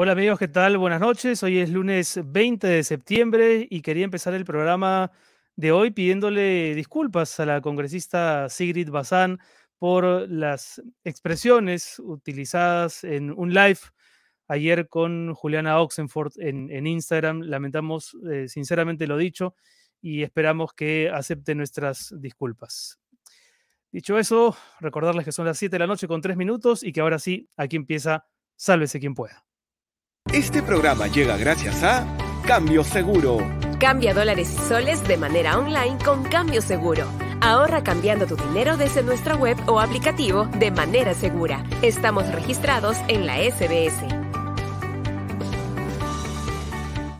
Hola amigos, ¿qué tal? Buenas noches. Hoy es lunes 20 de septiembre y quería empezar el programa de hoy pidiéndole disculpas a la congresista Sigrid Bazán por las expresiones utilizadas en un live ayer con Juliana Oxenford en, Instagram. Lamentamos eh, sinceramente lo dicho y esperamos que acepte nuestras disculpas. Dicho eso, recordarles que son las 7 de la noche con 3 minutos y que ahora sí, aquí empieza Sálvese quien pueda. Este programa llega gracias a Cambio Seguro. Cambia dólares y soles de manera online con Cambio Seguro. Ahorra cambiando tu dinero desde nuestra web o aplicativo de manera segura. Estamos registrados en la SBS.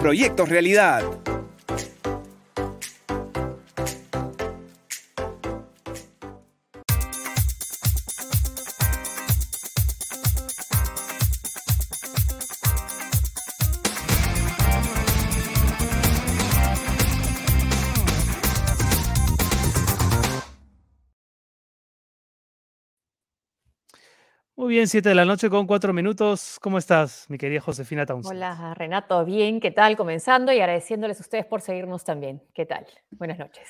proyectos realidad. Muy bien, siete de la noche con cuatro minutos. ¿Cómo estás, mi querida Josefina Townsend? Hola, Renato. Bien, ¿qué tal? Comenzando y agradeciéndoles a ustedes por seguirnos también. ¿Qué tal? Buenas noches.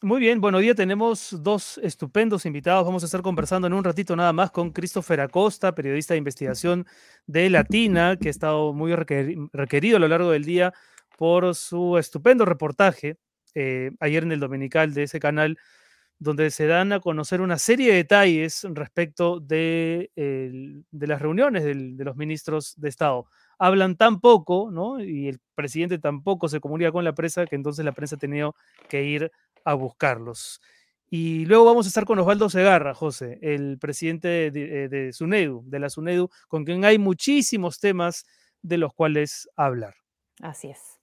Muy bien, bueno, hoy día tenemos dos estupendos invitados. Vamos a estar conversando en un ratito nada más con Christopher Acosta, periodista de investigación de Latina, que ha estado muy requerido a lo largo del día por su estupendo reportaje eh, ayer en el Dominical de ese canal donde se dan a conocer una serie de detalles respecto de, las reuniones de los ministros de Estado. Hablan tan poco, ¿no? Y el presidente tampoco se comunica con la prensa, que entonces la prensa ha tenido que ir a buscarlos. Y luego vamos a estar con Osvaldo Segarra, José, el presidente de, de SUNEDU, de la SUNEDU, con quien hay muchísimos temas de los cuales hablar. Así es.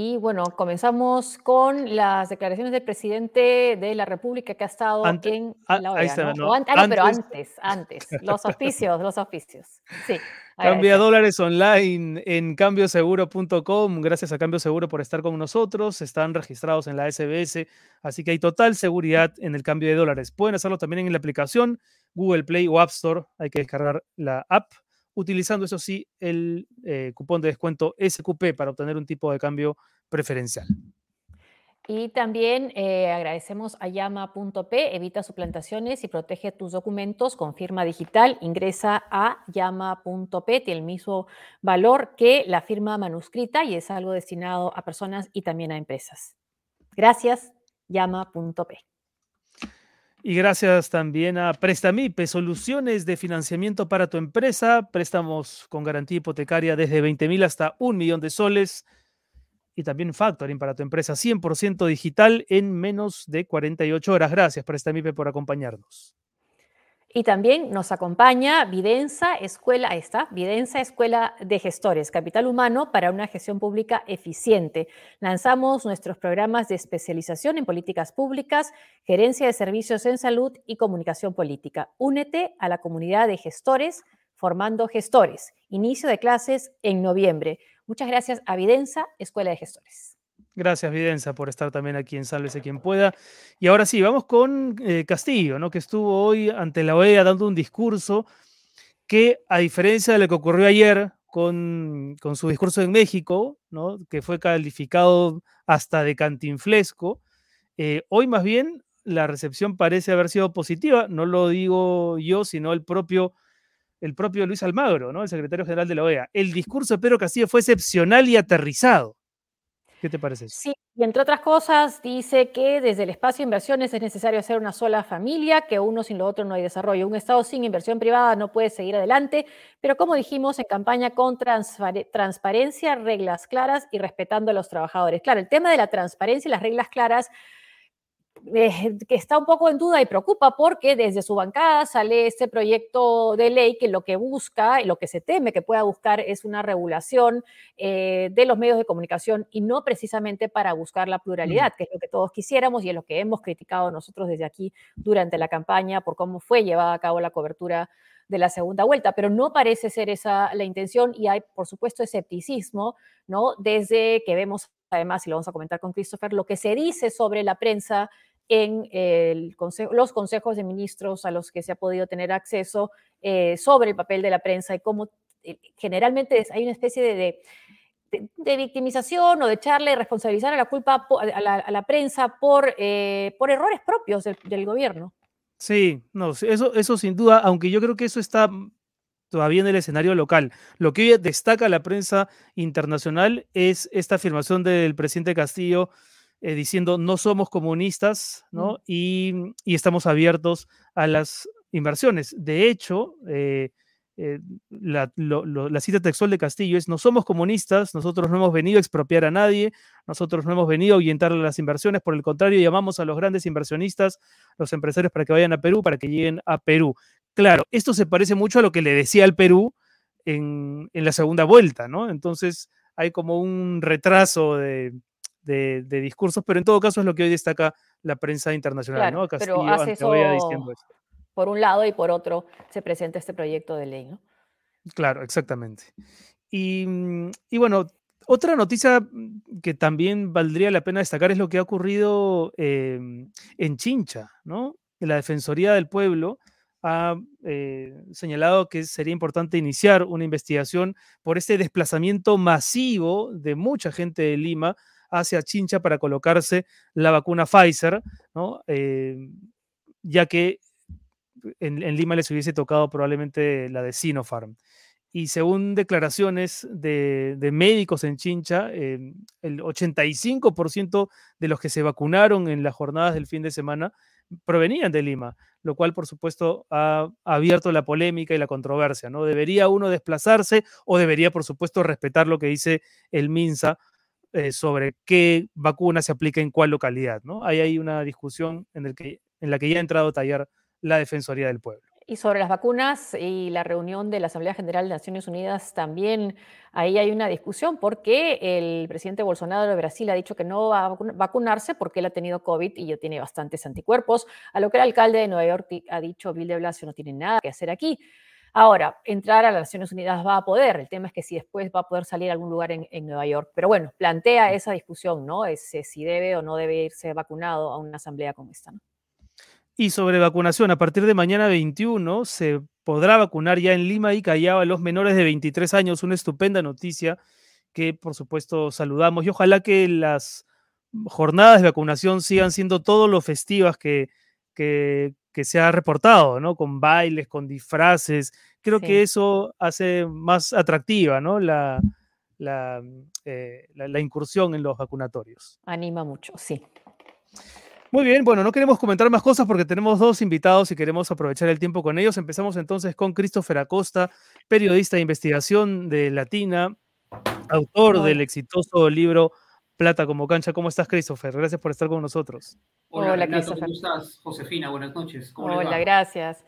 Y bueno, comenzamos con las declaraciones del presidente de la República que ha estado en ah, la OEA. ¿no? antes, pero antes, antes, los oficios, los oficios. Sí. Cambia dólares online en cambioseguro.com. Gracias a Cambio Seguro por estar con nosotros. Están registrados en la SBS, así que hay total seguridad en el cambio de dólares. Pueden hacerlo también en la aplicación Google Play o App Store. Hay que descargar la app utilizando, eso sí, el eh, cupón de descuento SQP para obtener un tipo de cambio preferencial. Y también eh, agradecemos a llama.p, evita suplantaciones y protege tus documentos con firma digital. Ingresa a llama.p, tiene el mismo valor que la firma manuscrita y es algo destinado a personas y también a empresas. Gracias, llama.p. Y gracias también a Prestamipe, soluciones de financiamiento para tu empresa, préstamos con garantía hipotecaria desde 20 mil hasta un millón de soles y también factoring para tu empresa 100% digital en menos de 48 horas. Gracias Prestamipe por acompañarnos. Y también nos acompaña Videnza Escuela, esta, Videnza Escuela de Gestores, Capital Humano para una gestión pública eficiente. Lanzamos nuestros programas de especialización en políticas públicas, gerencia de servicios en salud y comunicación política. Únete a la comunidad de gestores formando gestores. Inicio de clases en noviembre. Muchas gracias a Videnza Escuela de Gestores. Gracias, Videnza, por estar también aquí en Sálvese quien pueda. Y ahora sí, vamos con eh, Castillo, ¿no? que estuvo hoy ante la OEA dando un discurso que, a diferencia de lo que ocurrió ayer con, con su discurso en México, ¿no? que fue calificado hasta de cantinflesco, eh, hoy más bien la recepción parece haber sido positiva. No lo digo yo, sino el propio, el propio Luis Almagro, ¿no? el secretario general de la OEA. El discurso de Pedro Castillo fue excepcional y aterrizado. ¿Qué te parece Sí, y entre otras cosas dice que desde el espacio de inversiones es necesario hacer una sola familia, que uno sin lo otro no hay desarrollo. Un Estado sin inversión privada no puede seguir adelante, pero como dijimos en campaña con transparencia, reglas claras y respetando a los trabajadores. Claro, el tema de la transparencia y las reglas claras eh, que está un poco en duda y preocupa porque desde su bancada sale este proyecto de ley que lo que busca y lo que se teme que pueda buscar es una regulación eh, de los medios de comunicación y no precisamente para buscar la pluralidad, que es lo que todos quisiéramos y es lo que hemos criticado nosotros desde aquí durante la campaña por cómo fue llevada a cabo la cobertura de la segunda vuelta, pero no parece ser esa la intención y hay, por supuesto, escepticismo, ¿no? Desde que vemos, además, y lo vamos a comentar con Christopher, lo que se dice sobre la prensa en el los consejos de ministros a los que se ha podido tener acceso eh, sobre el papel de la prensa y cómo eh, generalmente hay una especie de, de, victimización o de echarle, responsabilizar a la culpa a la, prensa por, eh, por errores propios del, gobierno. Sí, no, eso, eso sin duda, aunque yo creo que eso está todavía en el escenario local. Lo que hoy destaca la prensa internacional es esta afirmación del presidente Castillo eh, diciendo no somos comunistas ¿no? y, estamos abiertos a las inversiones. De hecho, eh, eh, la, cita textual de Castillo es, no somos comunistas, nosotros no hemos venido a expropiar a nadie, nosotros no hemos venido a ahuyentar las inversiones, por el contrario, llamamos a los grandes inversionistas, los empresarios, para que vayan a Perú, para que lleguen a Perú. Claro, esto se parece mucho a lo que le decía al Perú en, en la segunda vuelta, ¿no? Entonces hay como un retraso de, de, discursos, pero en todo caso es lo que hoy destaca la prensa internacional, ¿no? Castillo, pero hace eso diciendo por un lado y por otro se presenta este proyecto de ley, ¿no? Claro, exactamente. Y, mm, bueno, otra noticia mm, que también valdría la pena destacar es lo que ha ocurrido em, en Chincha, ¿no? La Defensoría del Pueblo ha eh, señalado que sería importante iniciar una investigación por este desplazamiento masivo de mucha gente de Lima hacia Chincha para colocarse la vacuna Pfizer, ¿no? Eh, ya que en, Lima les hubiese tocado probablemente la de Sinopharm. Y según declaraciones de, médicos en Chincha, eh, el 85% de los que se vacunaron en las jornadas del fin de semana provenían de Lima, lo cual por supuesto ha abierto la polémica y la controversia, ¿no? ¿Debería uno desplazarse o debería por supuesto respetar lo que dice el MINSA eh, sobre qué vacuna se aplica en cuál localidad. ¿no? Ahí hay una discusión en, el que, en la que ya ha entrado a tallar la Defensoría del Pueblo. Y sobre las vacunas y la reunión de la Asamblea General de Naciones Unidas, también ahí hay una discusión porque el presidente Bolsonaro de Brasil ha dicho que no va a vacunarse porque él ha tenido COVID y ya tiene bastantes anticuerpos, a lo que el alcalde de Nueva York ha dicho, Bill de Blasio no tiene nada que hacer aquí. Ahora, entrar a las Naciones Unidas va a poder, el tema es que si después va a poder salir a algún lugar en, Nueva York. Pero bueno, plantea esa discusión, ¿no? Es, si debe o no debe irse vacunado a una asamblea como esta. Y sobre vacunación, a partir de mañana 21 se podrá vacunar ya en Lima y Callao a los menores de 23 años, una estupenda noticia que por supuesto saludamos y ojalá que las jornadas de vacunación sigan siendo todo lo festivas que, que, que se ha reportado, ¿no? Con bailes, con disfraces. Creo que eso hace más atractiva, ¿no? La, eh, la, la, incursión en los vacunatorios. Anima mucho, sí. Muy bien, bueno, no queremos comentar más cosas porque tenemos dos invitados y queremos aprovechar el tiempo con ellos. Empezamos entonces con Christopher Acosta, periodista de investigación de Latina, autor del exitoso libro Plata como cancha. ¿Cómo estás, Christopher? Gracias por estar con nosotros. Hola, Hola Christopher. ¿cómo estás? Josefina, buenas noches. Hola, gracias.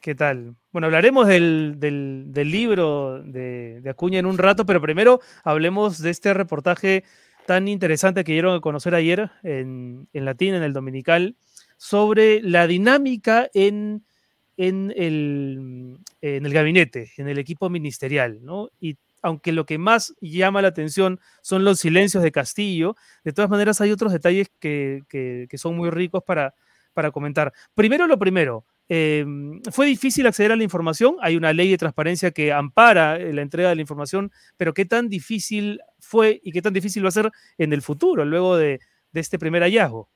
¿Qué tal? Bueno, hablaremos del, libro de, Acuña en un rato, pero primero hablemos de este reportaje tan interesante que dieron a conocer ayer en, en Latina, en el Dominical, sobre la dinámica en, en, el, en el gabinete, en el equipo ministerial, ¿no? Y aunque lo que más llama la atención son los silencios de Castillo, de todas maneras hay otros detalles que, son muy ricos para, para comentar. Primero lo primero, em, fue difícil acceder a la información, hay una ley de transparencia que ampara eh, la entrega de la información, pero qué tan difícil fue y qué tan difícil va a ser en el futuro, luego de, este primer hallazgo.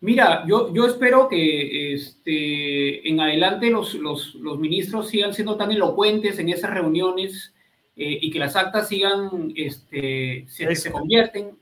Mira, yo, yo espero que este, en adelante los, los, los ministros sigan siendo tan elocuentes en esas reuniones eh, y que las actas sigan, este, se, se convierten.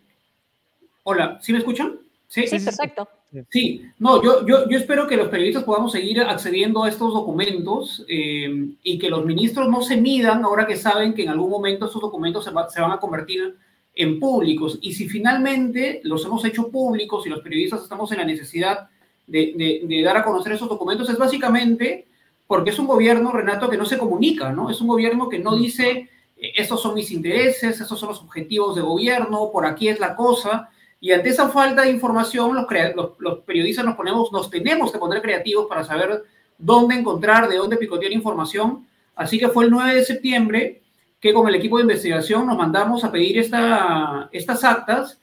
Hola, ¿sí me escuchan? Sí, sí, perfecto. Sí, no, yo, yo, yo, espero que los periodistas podamos seguir accediendo a estos documentos eh, y que los ministros no se midan ahora que saben que en algún momento estos documentos se, van a convertir en públicos. Y si finalmente los hemos hecho públicos y los periodistas estamos en la necesidad de, de, dar a conocer esos documentos, es básicamente porque es un gobierno, Renato, que no se comunica, ¿no? Es un gobierno que no dice, eh, estos son mis intereses, estos son los objetivos de gobierno, por aquí es la cosa. Y ante esa falta de información, los, los, los periodistas nos ponemos, nos tenemos que poner creativos para saber dónde encontrar, de dónde picotear información. Así que fue el 9 de septiembre que con el equipo de investigación nos mandamos a pedir esta, estas actas.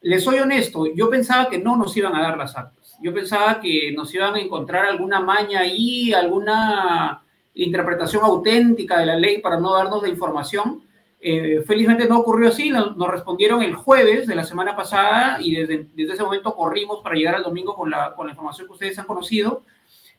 Les soy honesto, yo pensaba que no nos iban a dar las actas. Yo pensaba que nos iban a encontrar alguna maña ahí, alguna interpretación auténtica de la ley para no darnos la información. Eh, felizmente no ocurrió así, nos, respondieron el jueves de la semana pasada y desde, desde, ese momento corrimos para llegar al domingo con la, con la información que ustedes han conocido.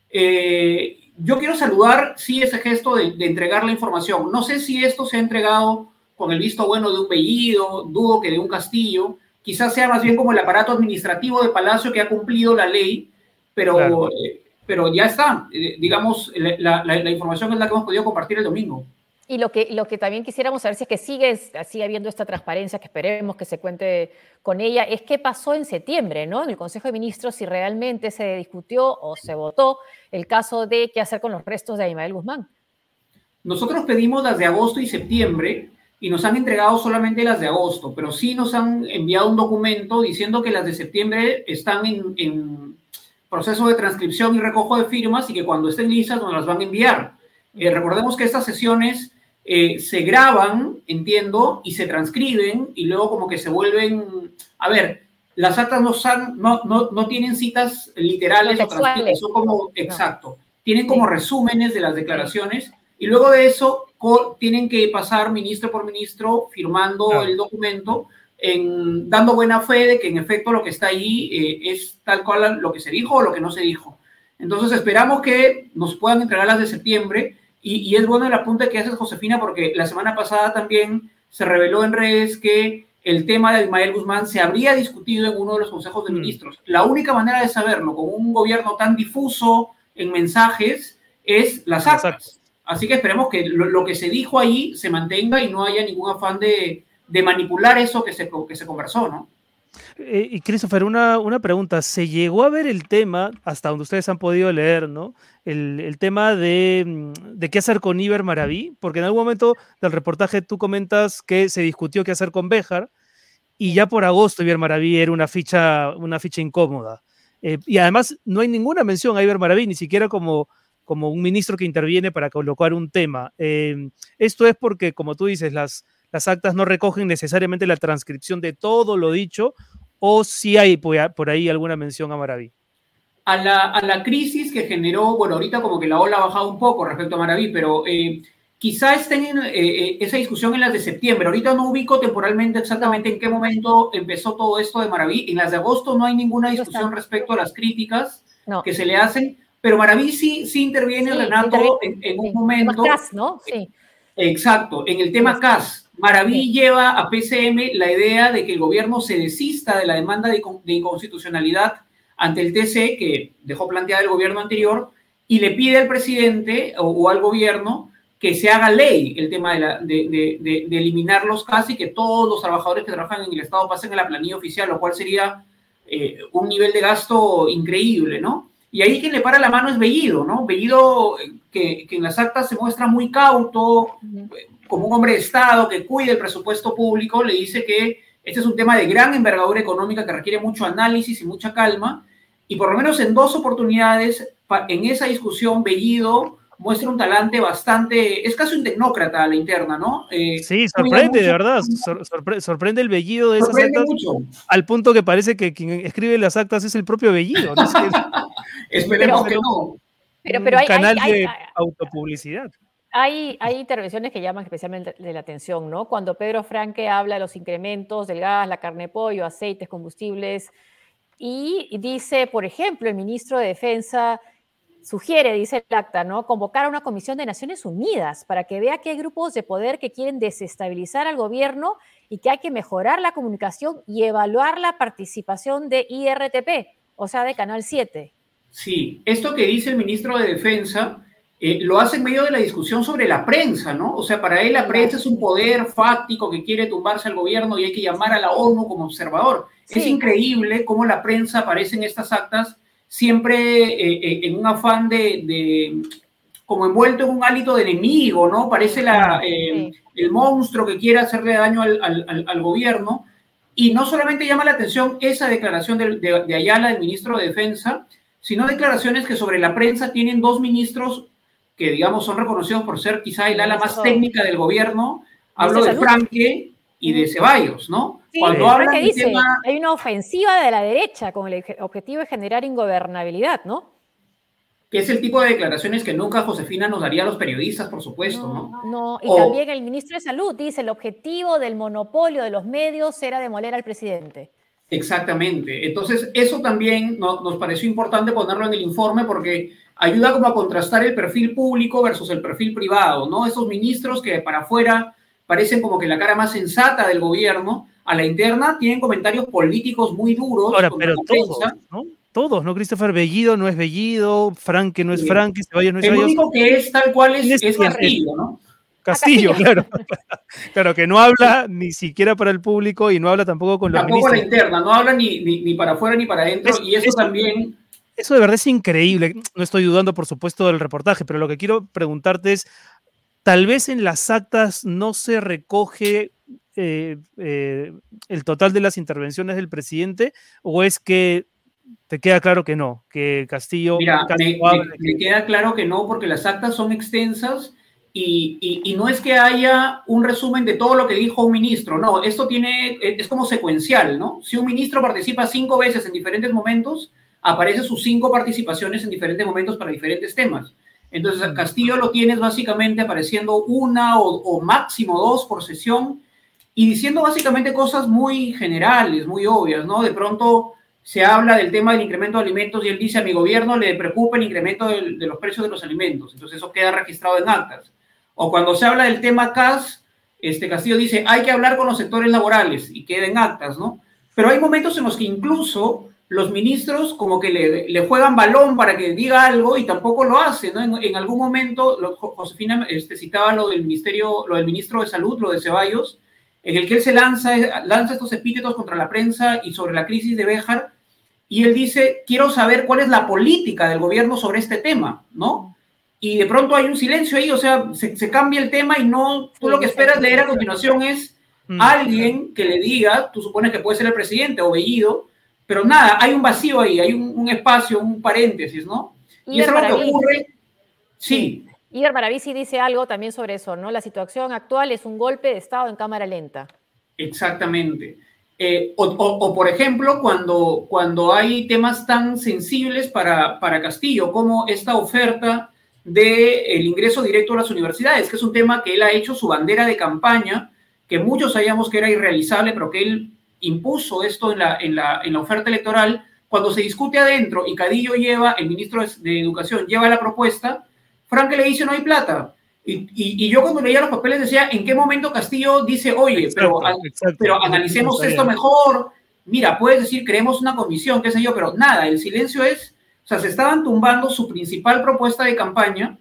Eh, yo quiero saludar, sí, ese gesto de, entregar la información. No sé si esto se ha entregado con el visto bueno de un Bellido, dudo que de un Castillo. Quizás sea más bien como el aparato administrativo de Palacio que ha cumplido la ley, pero, eh, pero ya está. Digamos, la, la información es la que hemos podido compartir el domingo. Y lo que, lo que también quisiéramos saber si es que sigue, sigue habiendo esta transparencia, que esperemos que se cuente con ella, es qué pasó en septiembre, ¿no? En el Consejo de Ministros, si realmente se discutió o se votó el caso de qué hacer con los restos de Abimael Guzmán. Nosotros pedimos las de agosto y septiembre y nos han entregado solamente las de agosto, pero sí nos han enviado un documento diciendo que las de septiembre están en, en proceso de transcripción y recojo de firmas y que cuando estén listas nos las van a enviar. Eh, recordemos que estas sesiones eh, se graban, entiendo, y se transcriben y luego como que se vuelven, a ver, las actas no, son, no, no, no tienen citas literales o transcritas, son como, exacto, tienen como resúmenes de las declaraciones y luego de eso tienen que pasar ministro por ministro firmando el documento, en, dando buena fe de que en efecto lo que está ahí eh, es tal cual lo que se dijo o lo que no se dijo. Entonces esperamos que nos puedan entregar las de septiembre y, es bueno el apunte que haces, Josefina, porque la semana pasada también se reveló en redes que el tema de Ismael Guzmán se habría discutido en uno de los consejos de mm. ministros. La única manera de saberlo con un gobierno tan difuso en mensajes es las actas. Así que esperemos que lo, que se dijo ahí se mantenga y no haya ningún afán de, de manipular eso que se, que se conversó, ¿no? Eh, y Christopher, una, una, pregunta. ¿Se llegó a ver el tema, hasta donde ustedes han podido leer, ¿no? El, el tema de, mm, de, qué hacer con Iber Maraví, porque en algún momento del reportaje tú comentas que se discutió qué hacer con Béjar, y ya por agosto Iber Maraví era una ficha, una ficha incómoda. Eh, y además no hay ninguna mención a Iber Maraví, ni siquiera como, como un ministro que interviene para colocar un tema. Eh, esto es porque, como tú dices, las, las actas no recogen necesariamente la transcripción de todo lo dicho, o si hay por ahí alguna mención a Maraví? A la, a la, crisis que generó, bueno, ahorita como que la ola ha bajado un poco respecto a Maraví, pero eh, quizá estén en eh, eh, esa discusión en las de septiembre. Ahorita no ubico temporalmente exactamente en qué momento empezó todo esto de Maraví. En las de agosto no hay ninguna discusión respecto a las críticas que se le hacen, pero Maraví sí, sí interviene, Renato, en, un momento. CAS, ¿no? Sí. Exacto, en el tema CAS. Maraví lleva a PCM la idea de que el gobierno se desista de la demanda de, inconstitucionalidad ante el TC que dejó planteada el gobierno anterior y le pide al presidente o, al gobierno que se haga ley el tema de, eliminar los CAS y que todos los trabajadores que trabajan en el Estado pasen a la planilla oficial, lo cual sería eh, un nivel de gasto increíble, ¿no? Y ahí quien le para la mano es Bellido, ¿no? Bellido, eh, que, que en las actas se muestra muy cauto, como un hombre de Estado que cuide el presupuesto público, le dice que este es un tema de gran envergadura económica que requiere mucho análisis y mucha calma. Y por lo menos en dos oportunidades, en esa discusión, Bellido muestra un talante bastante, es casi un tecnócrata a la interna, ¿no? Eh, sí, sorprende, de verdad, sorprende el Bellido de esas actas, al punto que parece que quien escribe las actas es el propio Bellido. ¿no? Esperemos que no. Pero, pero hay, canal de autopublicidad. Hay, intervenciones que llaman especialmente la atención, ¿no? Cuando Pedro Franque habla de los incrementos del gas, la carne de pollo, aceites, combustibles, y dice, por ejemplo, el ministro de Defensa sugiere, dice el acta, ¿no? Convocar a una comisión de Naciones Unidas para que vea que hay grupos de poder que quieren desestabilizar al gobierno y que hay que mejorar la comunicación y evaluar la participación de IRTP, o sea, de Canal 7. Sí, esto que dice el ministro de Defensa eh, lo hace en medio de la discusión sobre la prensa, ¿no? O sea, para él la prensa es un poder fáctico que quiere tumbarse al gobierno y hay que llamar a la ONU como observador. Es increíble cómo la prensa aparece en estas actas siempre eh, eh, en un afán de, como envuelto en un hálito de enemigo, ¿no? Parece la, el monstruo que quiere hacerle daño al, al, gobierno. Y no solamente llama la atención esa declaración de, de, de Ayala, el ministro de Defensa, sino declaraciones que sobre la prensa tienen dos ministros que, digamos, son reconocidos por ser quizá el ala más técnica del gobierno. Hablo de Franque y de Ceballos, ¿no? Sí, Cuando hablan dice, tema... hay una ofensiva de la derecha con el objetivo de generar ingobernabilidad, ¿no? Que es el tipo de declaraciones que nunca Josefina nos daría a los periodistas, por supuesto, ¿no? No, y también el ministro de Salud dice, el objetivo del monopolio de los medios era demoler al presidente. Exactamente. Entonces, eso también nos pareció importante ponerlo en el informe porque ayuda como a contrastar el perfil público versus el perfil privado, ¿no? Esos ministros que para afuera parecen como que la cara más sensata del gobierno, a la interna tienen comentarios políticos muy duros. Ahora, pero todos, ¿no? Todos, ¿no? Christopher Bellido no es Bellido, Frank no es Frank, Ceballos no es El único que es tal cual es, es Castillo, ¿no? Castillo, claro. claro, que no habla ni siquiera para el público y no habla tampoco con los Tampoco a la interna, no habla ni, ni, para afuera ni para adentro, y eso también eso de verdad es increíble. No estoy dudando, por supuesto, del reportaje, pero lo que quiero preguntarte es, tal vez en las actas no se recoge eh, eh, el total de las intervenciones del presidente, o es que te queda claro que no, que Castillo... Mira, me, queda claro que no, porque las actas son extensas y, y, no es que haya un resumen de todo lo que dijo un ministro, no, esto tiene, es como secuencial, ¿no? Si un ministro participa cinco veces en diferentes momentos, aparecen sus cinco participaciones en diferentes momentos para diferentes temas. Entonces, Castillo lo tienes básicamente apareciendo una o, máximo dos por sesión y diciendo básicamente cosas muy generales, muy obvias, ¿no? De pronto se habla del tema del incremento de alimentos y él dice a mi gobierno le preocupa el incremento de, de los precios de los alimentos. Entonces, eso queda registrado en actas. O cuando se habla del tema CAS, este Castillo dice hay que hablar con los sectores laborales y queda en actas, ¿no? Pero hay momentos en los que incluso los ministros como que le, juegan balón para que diga algo y tampoco lo hace, ¿no? En, algún momento, Josefina este, citaba lo del ministerio, lo del ministro de Salud, lo de Ceballos, en el que él se lanza, lanza estos epítetos contra la prensa y sobre la crisis de Béjar, y él dice, quiero saber cuál es la política del gobierno sobre este tema, ¿no? Y de pronto hay un silencio ahí, o sea, se, cambia el tema y no, tú lo que esperas leer a continuación es mm. alguien que le diga, tú supones que puede ser el presidente o Bellido, pero nada, hay un vacío ahí, hay un, espacio, un paréntesis, ¿no? Y, eso es lo que ocurre. Sí. Iber Maravisi dice algo también sobre eso, ¿no? La situación actual es un golpe de Estado en cámara lenta. Exactamente. Eh, o, por ejemplo, cuando, cuando hay temas tan sensibles para, para Castillo, como esta oferta del el ingreso directo a las universidades, que es un tema que él ha hecho su bandera de campaña, que muchos sabíamos que era irrealizable, pero que él impuso esto en la, en la, en la oferta electoral, cuando se discute adentro y Cadillo lleva, el ministro de Educación lleva la propuesta, Frank le dice no hay plata. Y, y, yo cuando leía los papeles decía, ¿en qué momento Castillo dice, oye, pero, pero analicemos esto mejor? Mira, puedes decir, creemos una comisión, qué sé yo, pero nada, el silencio es, o sea, se estaban tumbando su principal propuesta de campaña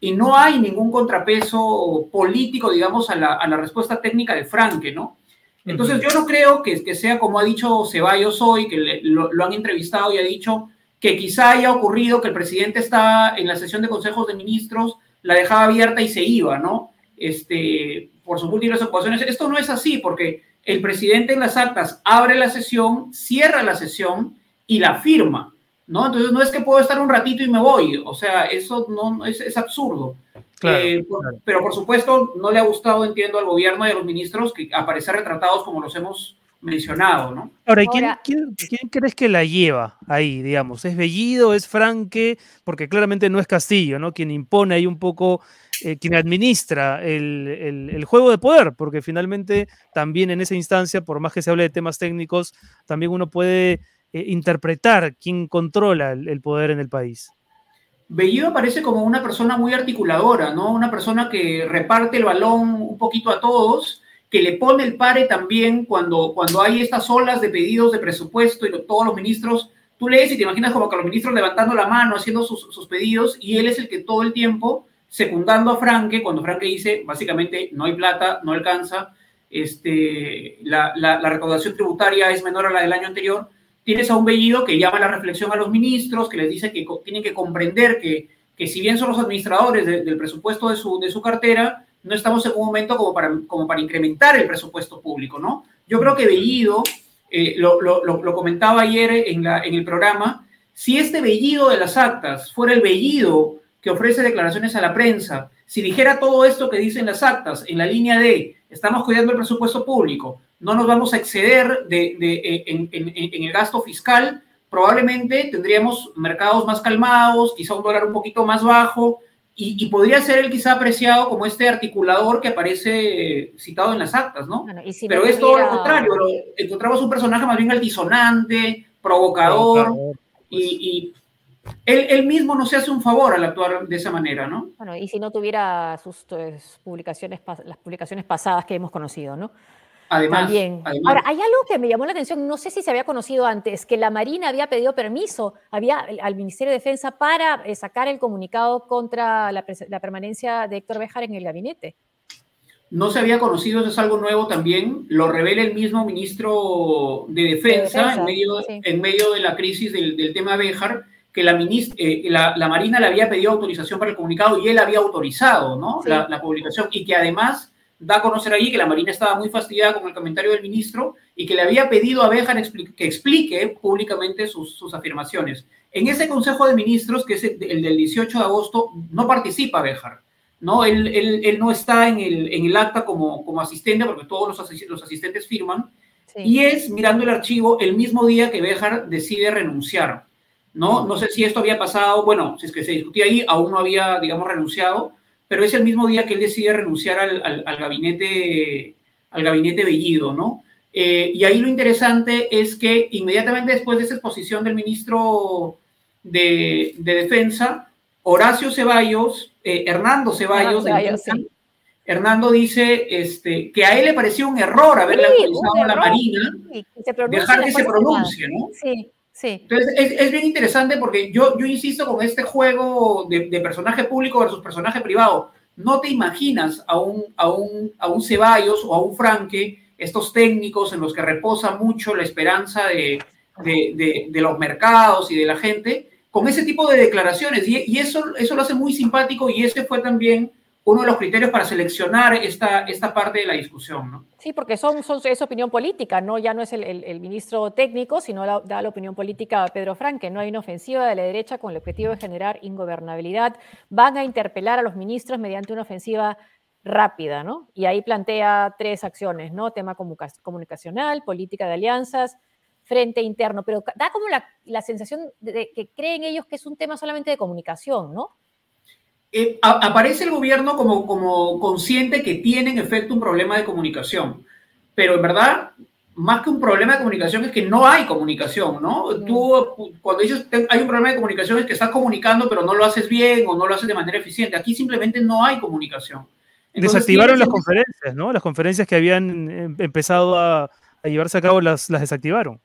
y no hay ningún contrapeso político, digamos, a la, a la respuesta técnica de Franke, ¿no? Entonces yo no creo que, que sea como ha dicho Ceballos hoy, que lo, han entrevistado y ha dicho que quizá haya ocurrido que el presidente está en la sesión de consejos de ministros, la dejaba abierta y se iba, ¿no? Este, por sus múltiples ocupaciones. Esto no es así, porque el presidente en las actas abre la sesión, cierra la sesión y la firma, ¿no? Entonces no es que puedo estar un ratito y me voy, o sea, eso no es, es absurdo. Eh, pero por supuesto no le ha gustado, entiendo, al gobierno y a los ministros que aparecer retratados como los hemos mencionado, ¿no? Ahora, ¿quién, quién, crees que la lleva ahí, digamos? ¿Es Bellido, es Franque? Porque claramente no es Castillo, ¿no? Quien impone ahí un poco, eh, quien administra el, el, juego de poder, porque finalmente también en esa instancia, por más que se hable de temas técnicos, también uno puede eh, interpretar quién controla el poder en el país. Bellido parece como una persona muy articuladora, ¿no? Una persona que reparte el balón un poquito a todos, que le pone el pare también cuando, cuando hay estas olas de pedidos de presupuesto y todos los ministros tú lees y te imaginas como que los ministros levantando la mano, haciendo sus, sus pedidos, y él es el que todo el tiempo, secundando a Franke, cuando Franke dice, básicamente, no hay plata, no alcanza, este, la, la, la, recaudación tributaria es menor a la del año anterior, tienes a un Bellido que llama la reflexión a los ministros, que les dice que tienen que comprender que, que si bien son los administradores de, del presupuesto de su, de su cartera, no estamos en un momento como para, como para incrementar el presupuesto público, ¿no? Yo creo que Bellido, eh, lo, lo, lo, comentaba ayer en, la, en el programa, si este Bellido de las actas fuera el Bellido que ofrece declaraciones a la prensa, si dijera todo esto que dicen las actas en la línea de estamos cuidando el presupuesto público, no nos vamos a exceder de, de, eh, en, en, en, el gasto fiscal, probablemente tendríamos mercados más calmados, quizá un dólar un poquito más bajo, y, y, podría ser él quizá apreciado como este articulador que aparece citado en las actas, ¿no? Bueno, si Pero no es todo lo contrario, lo, encontramos un personaje más bien altisonante, provocador, provocador pues. y, y él, él, mismo no se hace un favor al actuar de esa manera, ¿no? Bueno, y si no tuviera sus, sus eh, publicaciones, las publicaciones pasadas que hemos conocido, ¿no? Además, También. Además. Ahora, hay algo que me llamó la atención, no sé si se había conocido antes, que la Marina había pedido permiso había, al Ministerio de Defensa para eh, sacar el comunicado contra la, la, permanencia de Héctor Béjar en el gabinete. No se había conocido, eso es algo nuevo también, lo revela el mismo ministro de Defensa, de defensa en, medio, sí. en medio de la crisis del, del tema Béjar que la, eh, la, la, Marina le había pedido autorización para el comunicado y él había autorizado ¿no? Sí. la, la, publicación y que además da a conocer allí que la Marina estaba muy fastidiada con el comentario del ministro y que le había pedido a Béjar que explique públicamente sus, sus, afirmaciones. En ese Consejo de Ministros, que es el del 18 de agosto, no participa Béjar. ¿no? Él, él, él no está en el, en el acta como, como asistente porque todos los, asist los asistentes firman sí. y es mirando el archivo el mismo día que Béjar decide renunciar. ¿no? No sé si esto había pasado, bueno, si es que se discutía ahí, aún no había, digamos, renunciado, pero es el mismo día que él decide renunciar al, al, al gabinete, al gabinete Bellido, ¿no? Eh, y ahí lo interesante es que inmediatamente después de esa exposición del ministro de, de Defensa, Horacio Ceballos, eh, Hernando Ceballos, Ceballos sí. Hernando dice este, que a él le pareció un error haberle sí, autorizado a la Marina sí, dejar que se pronuncie, ¿no? Sí. Entonces, es, es, bien interesante porque yo, yo insisto con este juego de, de, personaje público versus personaje privado. No te imaginas a un, a, un, a un Ceballos o a un Franque, estos técnicos en los que reposa mucho la esperanza de, de, de, de los mercados y de la gente, con ese tipo de declaraciones. Y, y, eso, eso lo hace muy simpático y ese fue también uno de los criterios para seleccionar esta, esta parte de la discusión, ¿no? Sí, porque son, es opinión política, ¿no? Ya no es el, ministro técnico, sino da la opinión política a Pedro Franque. No hay una ofensiva de la derecha con el objetivo de generar ingobernabilidad. Van a interpelar a los ministros mediante una ofensiva rápida, ¿no? Y ahí plantea tres acciones, ¿no? Tema comunicacional, política de alianzas, frente interno, pero da como la, la sensación de que creen ellos que es un tema solamente de comunicación, ¿no? Eh, a, aparece el gobierno como, como consciente que tiene en efecto un problema de comunicación, pero en verdad, más que un problema de comunicación es que no hay comunicación, ¿no? Mm. Tú cuando dices hay un problema de comunicación es que estás comunicando pero no lo haces bien o no lo haces de manera eficiente. Aquí simplemente no hay comunicación. Entonces, Desactivaron las conferencias, ¿no? Las conferencias que habían em, empezado a, a llevarse a cabo las, las desactivaron.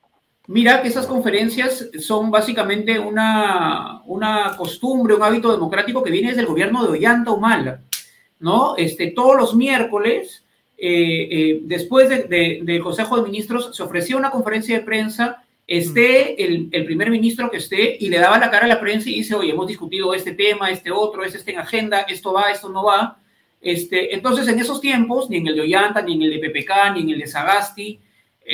Mira que esas conferencias son básicamente una, una costumbre, un hábito democrático que viene desde el gobierno de Ollanta Humala, ¿no? Este, todos los miércoles, eh, eh, después de, de, del Consejo de Ministros, se ofrecía una conferencia de prensa, esté el, el, primer ministro que esté, y le daba la cara a la prensa y dice, oye, hemos discutido este tema, este otro, este está en agenda, esto va, esto no va. Este, entonces, en esos tiempos, ni en el de Ollanta, ni en el de PPK, ni en el de Sagasti,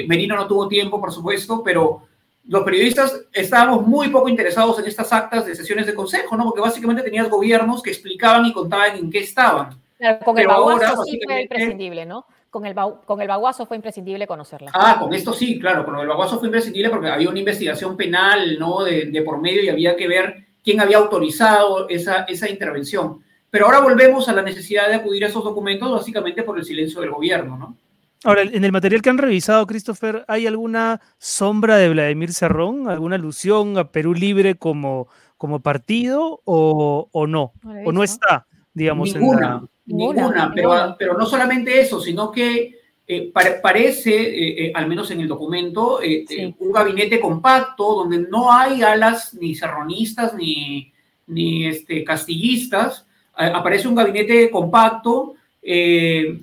Merino no tuvo tiempo, por supuesto, pero los periodistas estábamos muy poco interesados en estas actas de sesiones de consejo, ¿no? Porque básicamente tenías gobiernos que explicaban y contaban en qué estaban. Claro, con el baguazo ahora, sí fue imprescindible, ¿no? Con el, con el baguazo fue imprescindible conocerla. Ah, con esto sí, claro, con el baguazo fue imprescindible porque había una investigación penal, ¿no? De, de por medio y había que ver quién había autorizado esa, esa intervención. Pero ahora volvemos a la necesidad de acudir a esos documentos básicamente por el silencio del gobierno, ¿no? Ahora, en el material que han revisado, Christopher, ¿hay alguna sombra de Vladimir Cerrón? ¿Alguna alusión a Perú Libre como, como partido o, o no? no ¿O no está, digamos? Ninguna, en la... ninguna, pero, pero no solamente eso, sino que eh, parece, eh, eh, al menos en el documento, un gabinete compacto donde no hay alas ni serronistas ni, ni este, castillistas. aparece un gabinete compacto,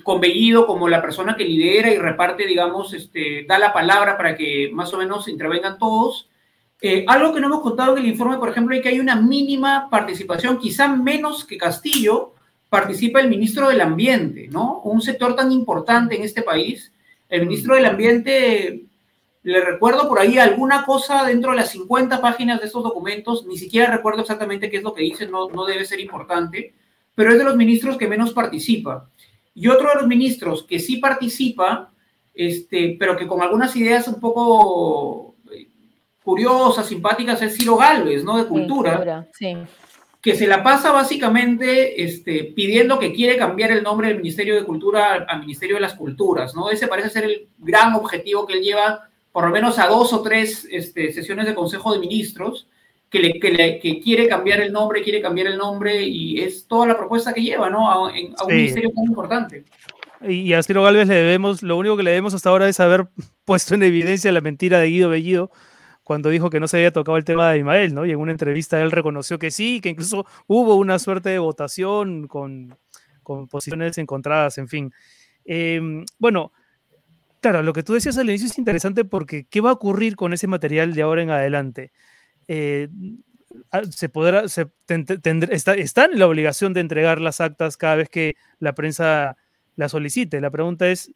convenido como la persona que lidera y reparte, digamos, este, da la palabra para que más o menos intervengan todos. algo que no hemos contado en el informe, por ejemplo, es que hay una mínima participación, quizá menos que Castillo, participa el ministro del Ambiente, ¿no? Un sector tan importante en este país. El ministro del Ambiente, le recuerdo por ahí alguna cosa dentro de las 50 páginas de estos documentos, ni siquiera recuerdo exactamente qué es lo que dice, no, no debe ser importante, pero es de los ministros que menos participa. Y otro de los ministros que sí participa, este, pero que con algunas ideas un poco eh, curiosas, simpáticas, es Ciro Galvez, ¿no? De Cultura. Sí, sí que se la pasa básicamente este, pidiendo que quiere cambiar el nombre del Ministerio de Cultura al Ministerio de las Culturas, ¿no? Ese parece ser el gran objetivo que él lleva por lo menos a dos o tres este, sesiones de Consejo de Ministros, que, le, que, quiere cambiar el nombre, quiere cambiar el nombre y es toda la propuesta que lleva, ¿no? A, un ministerio tan importante. Y a Ciro Galvez le debemos, lo único que le debemos hasta ahora es haber puesto en evidencia la mentira de Guido Bellido, cuando dijo que no se había tocado el tema de Ismael, ¿no? Y en una entrevista él reconoció que sí, que incluso hubo una suerte de votación con, con posiciones encontradas, en fin. Em, bueno, claro, lo que tú decías al inicio es interesante porque ¿qué va a ocurrir con ese material de ahora en adelante? Eh, ah, se podrá, se está, en la obligación de entregar las actas cada vez que la prensa la solicite. La pregunta es,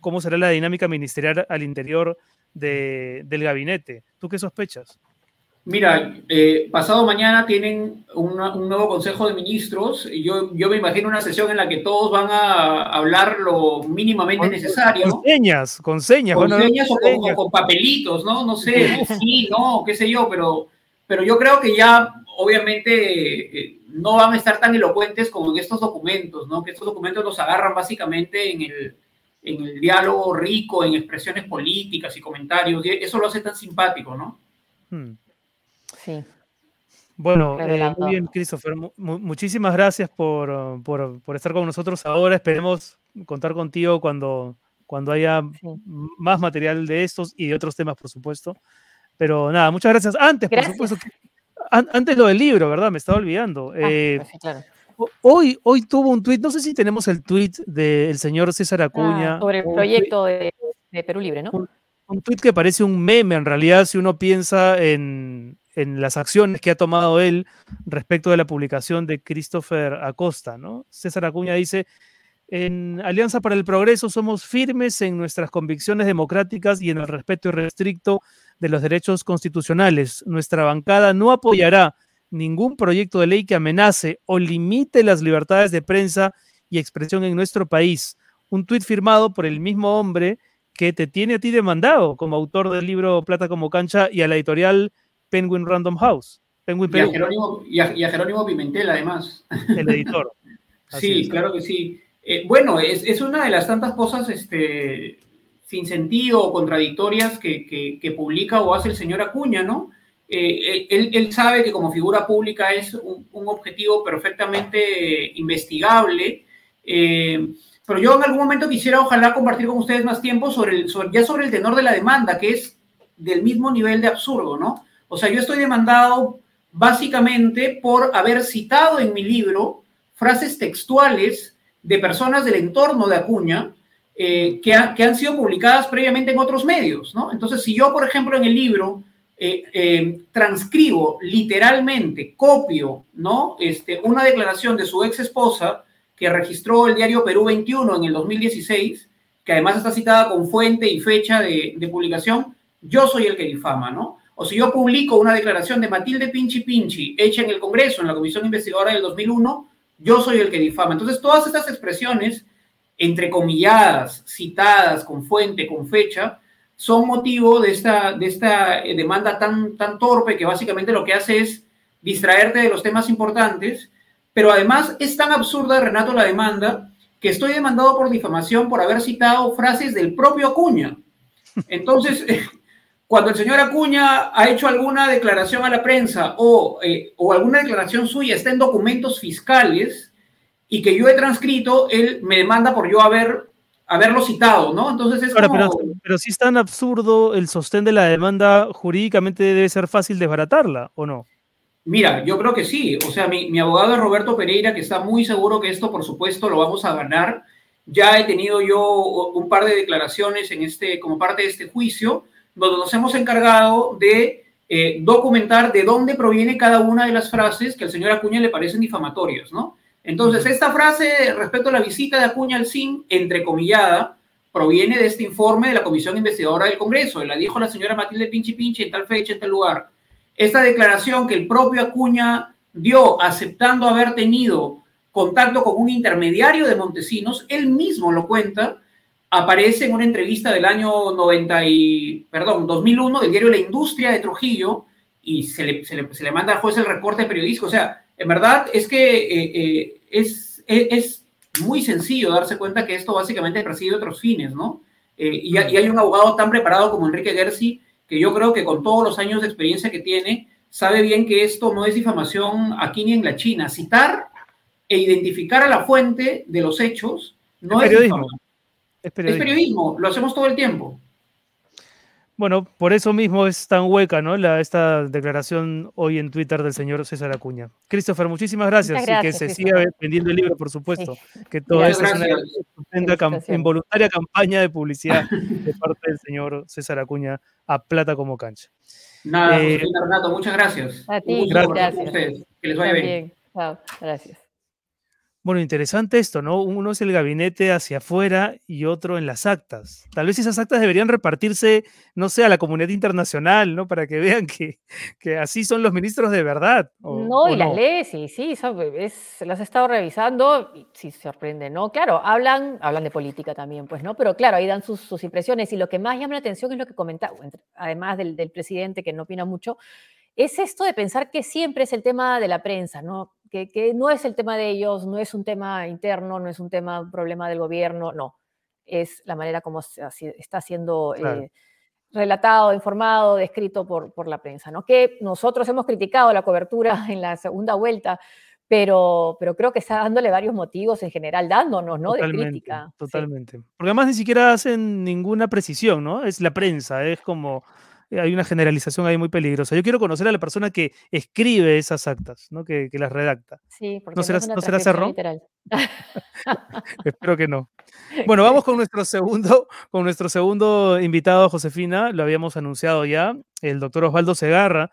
¿cómo será la dinámica ministerial al interior del gabinete. ¿Tú qué sospechas? Mira, eh, pasado mañana tienen un nuevo Consejo de Ministros. Yo, yo me imagino una sesión en la que todos van a hablar lo mínimamente necesario. Con señas, con señas. Con señas o con, papelitos, ¿no? No sé, sí, no, qué sé yo, pero, pero yo creo que ya obviamente eh, no van a estar tan elocuentes como en estos documentos, ¿no? Que estos documentos los agarran básicamente en el, en el diálogo rico, en expresiones políticas y comentarios. Y eso lo hace tan simpático, ¿no? Hmm. Sí. Bueno, eh, muy bien, Christopher. muchísimas gracias por, por, estar con nosotros ahora. Esperemos contar contigo cuando, cuando haya más material de estos y de otros temas, por supuesto. Pero nada, muchas gracias. Antes, por supuesto, antes lo del libro, ¿verdad? Me estaba olvidando. Ah, eh, pues claro. Hoy, hoy tuvo un tuit, no sé si tenemos el tuit del señor César ah, Acuña. sobre el proyecto de, Perú Libre, ¿no? Un, tuit que parece un meme, en realidad, si uno piensa en, las acciones que ha tomado él respecto de la publicación de Christopher Acosta, ¿no? César Acuña dice, en Alianza para el Progreso somos firmes en nuestras convicciones democráticas y en el respeto irrestricto de los derechos constitucionales. Nuestra bancada no apoyará ningún proyecto de ley que amenace o limite las libertades de prensa y expresión en nuestro país. Un tuit firmado por el mismo hombre que te tiene a ti demandado como autor del libro Plata como cancha y a la editorial Penguin Random House. Penguin y, a Jerónimo, y, a, Jerónimo, Pimentel, además. El editor. sí, claro que sí. Eh, bueno, es, una de las tantas cosas este, sin sentido o contradictorias que, que, publica o hace el señor Acuña, ¿no? Eh, él, sabe que como figura pública es un, objetivo perfectamente investigable, eh, pero yo en algún momento quisiera ojalá compartir con ustedes más tiempo sobre, el, ya sobre el tenor de la demanda, que es del mismo nivel de absurdo, ¿no? O sea, yo estoy demandado básicamente por haber citado en mi libro frases textuales de personas del entorno de Acuña, eh, que, han sido publicadas previamente en otros medios, ¿no? Entonces, si yo, por ejemplo, en el libro eh, eh, transcribo literalmente, copio, ¿no? Este, una declaración de su ex esposa que registró el diario Perú 21 en el 2016, que además está citada con fuente y fecha de, publicación, yo soy el que difama, ¿no? O si yo publico una declaración de Matilde Pinchi Pinchi hecha en el Congreso, en la Comisión Investigadora del 2001, yo soy el que difama. Entonces, todas estas expresiones, entrecomilladas, citadas, con fuente, con fecha, son motivo de esta, de esta eh, demanda tan, tan torpe que básicamente lo que hace es distraerte de los temas importantes, pero además es tan absurda, Renato, la demanda, que estoy demandado por difamación por haber citado frases del propio Acuña. Entonces, cuando el señor Acuña ha hecho alguna declaración a la prensa o, eh, o alguna declaración suya está en documentos fiscales y que yo he transcrito, él me demanda por yo haber haberlo citado, ¿no? Entonces es como... pero, pero, si es tan absurdo el sostén de la demanda, jurídicamente debe ser fácil desbaratarla, ¿o no? Mira, yo creo que sí. O sea, mi, mi abogado es Roberto Pereira, que está muy seguro que esto, por supuesto, lo vamos a ganar. Ya he tenido yo un par de declaraciones en este, como parte de este juicio, donde nos hemos encargado de eh, documentar de dónde proviene cada una de las frases que al señor Acuña le parecen difamatorias, ¿no? Entonces, esta frase respecto a la visita de Acuña al CIN, entrecomillada, proviene de este informe de la Comisión Investigadora del Congreso. La dijo la señora Matilde Pinchi Pinchi en tal fecha, en tal lugar. Esta declaración que el propio Acuña dio aceptando haber tenido contacto con un intermediario de Montesinos, él mismo lo cuenta, aparece en una entrevista del año 90 y, perdón, 2001 del diario La Industria de Trujillo y se le, se le, manda al juez el recorte periodístico. O sea, en verdad es que eh, eh, es, es, muy sencillo darse cuenta que esto básicamente persigue otros fines, ¿no? Eh, y, y, hay un abogado tan preparado como Enrique Gersi que yo creo que con todos los años de experiencia que tiene, sabe bien que esto no es difamación aquí ni en la China. Citar e identificar a la fuente de los hechos no es, periodismo. Es periodismo. es periodismo. Lo hacemos todo el tiempo. Bueno, por eso mismo es tan hueca, ¿no? La, esta declaración hoy en Twitter del señor César Acuña. Christopher, muchísimas gracias. y que se siga vendiendo el libro, por supuesto. Que todo eso es una involuntaria campaña de publicidad de parte del señor César Acuña a plata como cancha. Nada, eh, Renato, muchas gracias. A ti, gracias. Que les vaya bien. Chao, gracias. Bueno, interesante esto, ¿no? Uno es el gabinete hacia afuera y otro en las actas. Tal vez esas actas deberían repartirse, no sé, a la comunidad internacional, ¿no? Para que vean que, que así son los ministros de verdad. no, y las leyes, sí, sí, es, las he estado revisando y sí sorprende, ¿no? Claro, hablan, hablan de política también, pues, ¿no? Pero claro, ahí dan sus, sus impresiones y lo que más llama la atención es lo que comentaba, además del, del presidente que no opina mucho, es esto de pensar que siempre es el tema de la prensa, ¿no? que, no es el tema de ellos, no es un tema interno, no es un tema, un problema del gobierno, no. Es la manera como está siendo eh, relatado, informado, descrito por, por la prensa, ¿no? Que nosotros hemos criticado la cobertura en la segunda vuelta, pero, pero creo que está dándole varios motivos en general, dándonos, ¿no? de crítica. Totalmente. Porque además ni siquiera hacen ninguna precisión, ¿no? Es la prensa, es como hay una generalización ahí muy peligrosa. Yo quiero conocer a la persona que escribe esas actas, ¿no? que, las redacta. Sí, porque ¿No será, ¿no será Cerrón? Espero que no. Bueno, vamos con nuestro segundo, con nuestro segundo invitado, Josefina, lo habíamos anunciado ya, el doctor Osvaldo Segarra,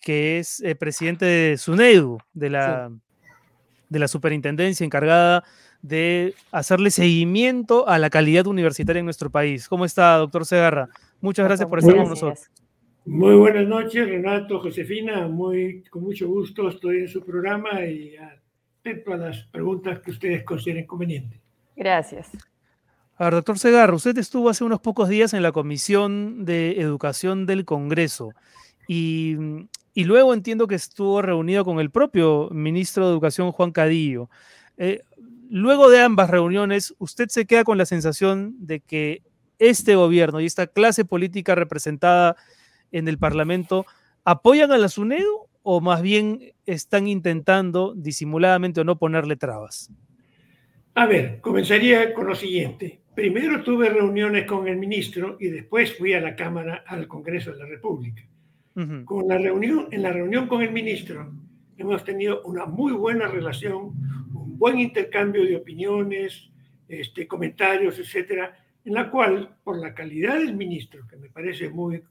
que es eh, presidente de SUNEDU, de la, de la superintendencia encargada de hacerle seguimiento a la calidad universitaria en nuestro país. ¿Cómo está, doctor Segarra? Muchas gracias por estar con nosotros. Muy buenas noches, Renato, Josefina. Muy, con mucho gusto estoy en su programa y atento a las preguntas que ustedes consideren convenientes. Gracias. A ver, doctor Segarra, usted estuvo hace unos pocos días en la Comisión de Educación del Congreso y, y luego entiendo que estuvo reunido con el propio ministro de Educación, Juan Cadillo. Eh, luego de ambas reuniones, ¿usted se queda con la sensación de que este gobierno y esta clase política representada en el Parlamento apoyan a la SUNEDU o más bien están intentando disimuladamente o no ponerle trabas? A ver, comenzaría con lo siguiente. Primero tuve reuniones con el ministro y después fui a la Cámara, al Congreso de la República. con la reunión, en la reunión con el ministro hemos tenido una muy buena relación, un buen intercambio de opiniones, este, comentarios, etcétera, en la cual, por la calidad del ministro, que me parece muy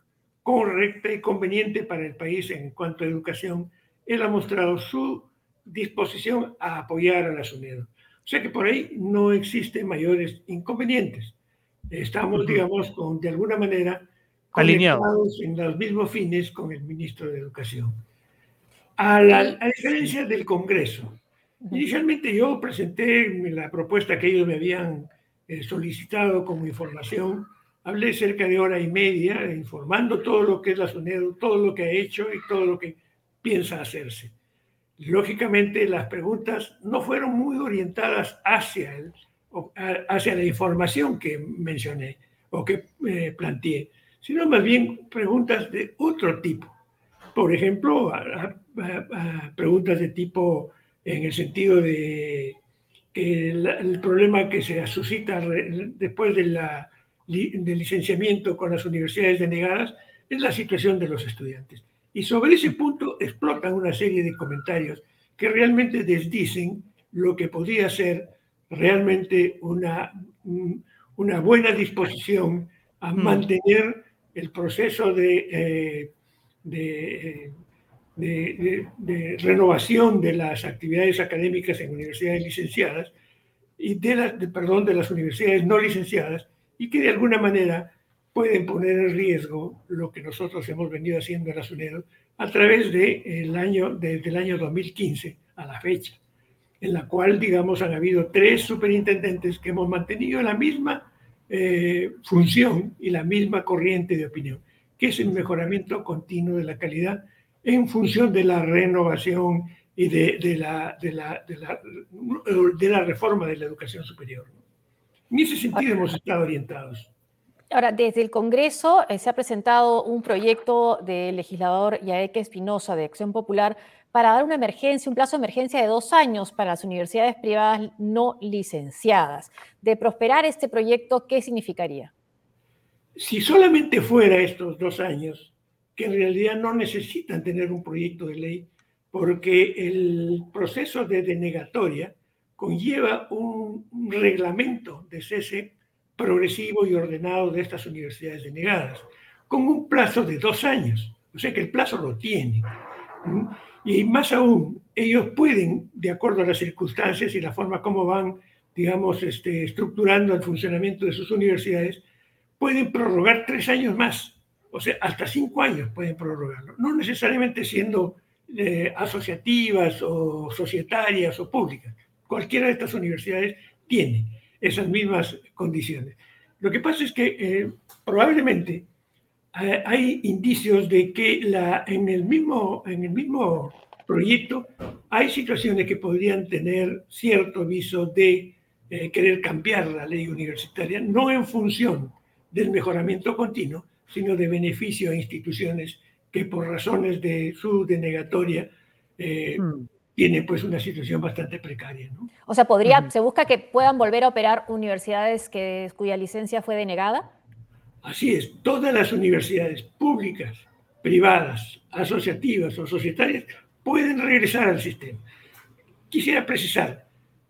correcta y conveniente para el país en cuanto a educación, él ha mostrado su disposición a apoyar a la SUNEDO. O sea que por ahí no existen mayores inconvenientes. Estamos, digamos, con, de alguna manera alineados en los mismos fines con el ministro de Educación. A, la, a diferencia del Congreso, inicialmente yo presenté la propuesta que ellos me habían eh, solicitado como información. Hablé cerca de hora y media informando todo lo que es la SUNEDO, todo lo que ha hecho y todo lo que piensa hacerse. Lógicamente las preguntas no fueron muy orientadas hacia, el, hacia la información que mencioné o que eh, planteé, sino más bien preguntas de otro tipo. Por ejemplo, preguntas de tipo en el sentido de que el problema que se suscita después de la, del licenciamiento con las universidades denegadas es la situación de los estudiantes. Y sobre ese punto explotan una serie de comentarios que realmente desdicen lo que podría ser realmente una, una buena disposición a mm. mantener el proceso de, eh, de, de, renovación de las actividades académicas en universidades licenciadas y de, las, perdón, de las universidades no licenciadas y que de alguna manera pueden poner en riesgo lo que nosotros hemos venido haciendo en la SUNEDO a través de año, desde el año 2015 a la fecha, en la cual, digamos, han habido tres superintendentes que hemos mantenido la misma eh, función y la misma corriente de opinión, que es el mejoramiento continuo de la calidad en función de la renovación y de, la, de, la, de, la, reforma de la educación superior. En ese sentido hemos estado orientados. Ahora, desde el Congreso eh, se ha presentado un proyecto del legislador Yaeke Espinosa de Acción Popular para dar una emergencia, un plazo de emergencia de dos años para las universidades privadas no licenciadas. De prosperar este proyecto, ¿qué significaría? Si solamente fuera estos dos años, que en realidad no necesitan tener un proyecto de ley, porque el proceso de denegatoria conlleva un, reglamento de cese progresivo y ordenado de estas universidades denegadas, con un plazo de dos años. O sea que el plazo lo tiene. Y más aún, ellos pueden, de acuerdo a las circunstancias y la forma como van, digamos, este, estructurando el funcionamiento de sus universidades, pueden prorrogar tres años más. O sea, hasta cinco años pueden prorrogarlo. No necesariamente siendo eh, asociativas o societarias o públicas. Cualquiera de estas universidades tiene esas mismas condiciones. Lo que pasa es que eh, probablemente hay indicios de que en, el mismo, en el mismo proyecto hay situaciones que podrían tener cierto viso de eh, querer cambiar la ley universitaria, no en función del mejoramiento continuo, sino de beneficio a instituciones que por razones de su denegatoria eh, hmm. tienen pues una situación bastante precaria. O sea, podría, ¿se busca que puedan volver a operar universidades que, cuya licencia fue denegada? Así es, todas las universidades públicas, privadas, asociativas o societarias pueden regresar al sistema. Quisiera precisar,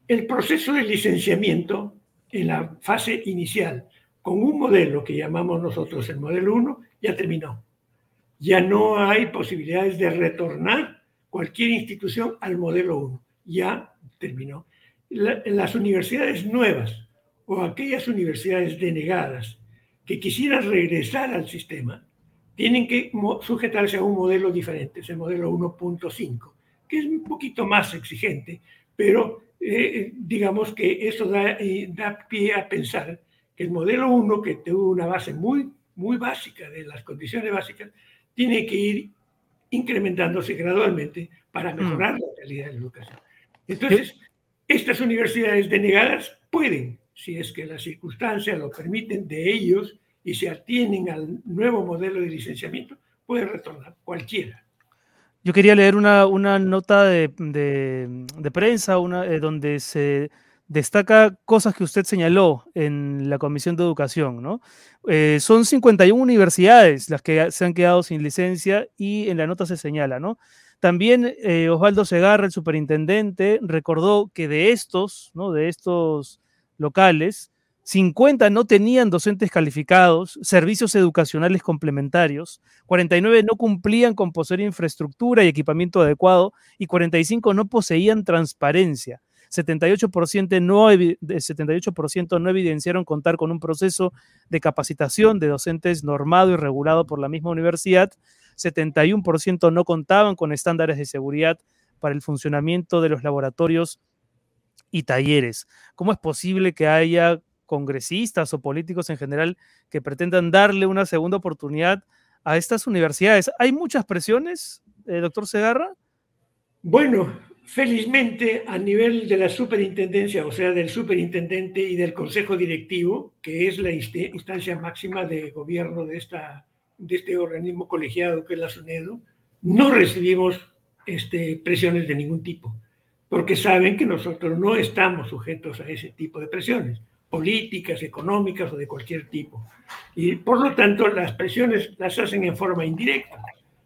el proceso de licenciamiento en la fase inicial, con un modelo que llamamos nosotros el modelo 1, ya terminó. Ya no hay posibilidades de retornar cualquier institución al modelo 1. Ya terminó. las universidades nuevas o aquellas universidades denegadas que quisieran regresar al sistema tienen que sujetarse a un modelo diferente, es el modelo 1.5, que es un poquito más exigente, pero eh, digamos que eso da, eh, da, pie a pensar que el modelo 1, que tuvo una base muy, muy básica de las condiciones básicas, tiene que ir incrementándose gradualmente para mm. mejorar la calidad de la educación. Entonces, estas universidades denegadas pueden si es que las circunstancias lo permiten de ellos y se atienen al nuevo modelo de licenciamiento, puede retornar cualquiera. Yo quería leer una, una nota de, de, prensa una, eh, donde se destaca cosas que usted señaló en la Comisión de Educación. ¿no? Eh, son 51 universidades las que se han quedado sin licencia y en la nota se señala. ¿no? También eh, Osvaldo Segarra, el superintendente, recordó que de estos, ¿no? de estos locales, 50 no tenían docentes calificados, servicios educacionales complementarios, 49 no cumplían con poseer infraestructura y equipamiento adecuado y 45 no poseían transparencia. 78%, no, 78 no evidenciaron contar con un proceso de capacitación de docentes normado y regulado por la misma universidad. 71% no contaban con estándares de seguridad para el funcionamiento de los laboratorios y talleres. ¿Cómo es posible que haya congresistas o políticos en general que pretendan darle una segunda oportunidad a estas universidades? ¿Hay muchas presiones, eh, doctor Segarra? Bueno, felizmente a nivel de la superintendencia, o sea, del superintendente y del consejo directivo, que es la instancia máxima de gobierno de, esta, de este organismo colegiado que es la SUNEDO, no recibimos este, presiones de ningún tipo porque saben que nosotros no estamos sujetos a ese tipo de presiones políticas, económicas o de cualquier tipo. Y por lo tanto las presiones las hacen en forma indirecta,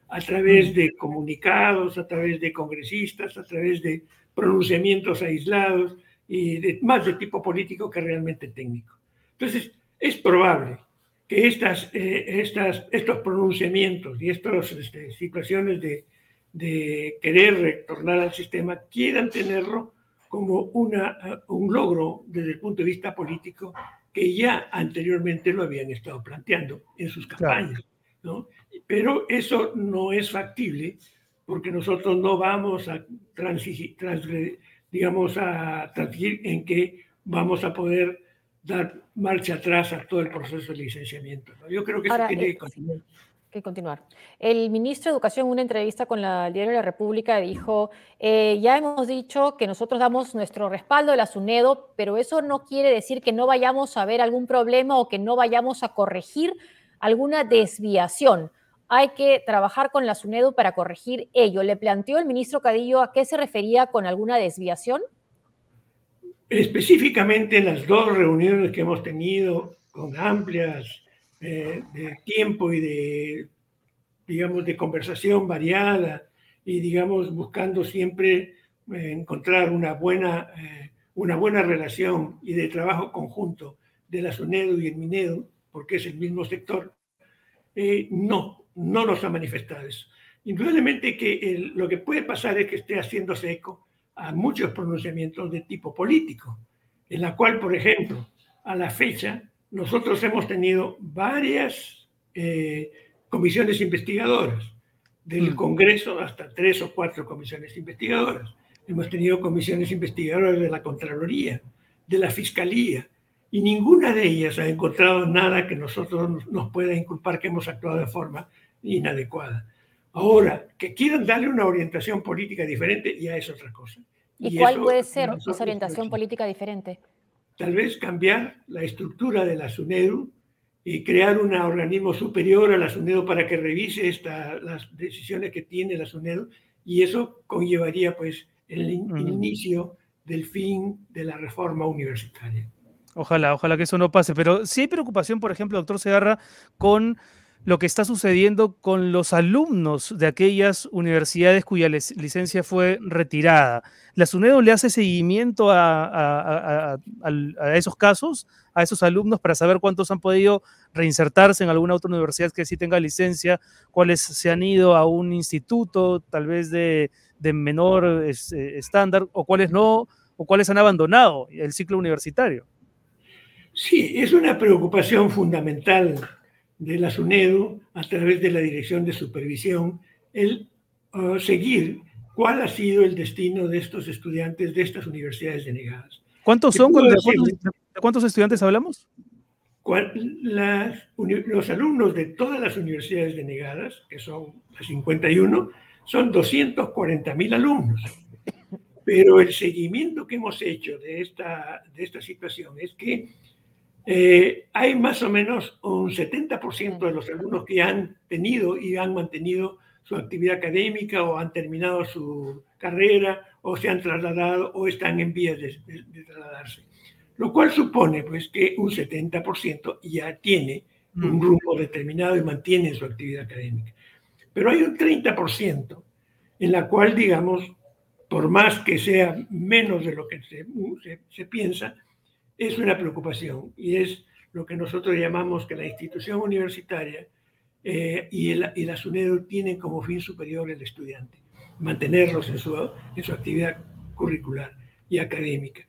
a través de comunicados, a través de congresistas, a través de pronunciamientos aislados y de, más de tipo político que realmente técnico. Entonces, es probable que estas, eh, estas, estos pronunciamientos y estas este, situaciones de, de querer retornar al sistema quieran tenerlo como una, eh, un logro desde el punto de vista político que ya anteriormente lo habían estado planteando en sus campañas. ¿no? Pero eso no es factible porque nosotros no vamos a transigir, digamos, a transigir en que vamos a poder dar marcha atrás a todo el proceso de licenciamiento. Yo creo que eso tiene que eh, continuar que continuar. El ministro de Educación en una entrevista con la Diario de la República dijo, eh, ya hemos dicho que nosotros damos nuestro respaldo a la SUNEDO, pero eso no quiere decir que no vayamos a ver algún problema o que no vayamos a corregir alguna desviación. Hay que trabajar con la SUNEDO para corregir ello. ¿Le planteó el ministro Cadillo a qué se refería con alguna desviación? Específicamente en las dos reuniones que hemos tenido con amplias eh, de tiempo y de, digamos, de conversación variada y, digamos, buscando siempre eh, encontrar una buena, eh, una buena relación y de trabajo conjunto de la SUNEDO y el MINEDO, porque es el mismo sector, no, no nos ha manifestado eso. Indudablemente que lo que puede pasar es que esté haciéndose eco a muchos pronunciamientos de tipo político, en la cual, por ejemplo, a la fecha, nosotros hemos tenido varias eh, comisiones investigadoras, del mm. Congreso hasta tres o cuatro comisiones investigadoras. Hemos tenido comisiones investigadoras de la Contraloría, de la Fiscalía, y ninguna de ellas ha encontrado nada que nosotros nos pueda inculpar que hemos actuado de forma inadecuada. Ahora, que quieran darle una orientación política diferente, ya es otra cosa. ¿Y, cuál puede ser esa orientación política diferente? tal vez cambiar la estructura de la SUNEDU y crear un organismo superior a la SUNEDU para que revise esta, las decisiones que tiene la SUNEDU y eso conllevaría pues el, inicio del fin de la reforma universitaria. Ojalá, ojalá que eso no pase, pero sí hay preocupación, por ejemplo, doctor Segarra, con lo que está sucediendo con los alumnos de aquellas universidades cuya licencia fue retirada. ¿La SUNEDO le hace seguimiento a, esos casos, a esos alumnos, para saber cuántos han podido reinsertarse en alguna otra universidad que sí tenga licencia, cuáles se han ido a un instituto, tal vez de, menor eh, estándar, o cuáles no, o cuáles han abandonado el ciclo universitario? Sí, es una preocupación fundamental de la SUNEDU a través de la Dirección de Supervisión el uh, seguir cuál ha sido el destino de estos estudiantes de estas universidades denegadas. ¿Cuántos son? ¿De cuántos, estudiantes hablamos? los alumnos de todas las universidades denegadas, que son las 51, son 240 mil alumnos. Pero el seguimiento que hemos hecho de esta, de esta situación es que eh, hay más o menos un 70% de los alumnos que han tenido y han mantenido su actividad académica o han terminado su carrera o se han trasladado o están en vías de, trasladarse. Lo cual supone pues, que un 70% ya tiene un rumbo determinado y mantiene su actividad académica. Pero hay un 30% en la cual, digamos, por más que sea menos de lo que se, se piensa, es una preocupación y es lo que nosotros llamamos que la institución universitaria eh, y, el, y, tienen como fin superior el estudiante, mantenerlos en su, en su actividad curricular y académica.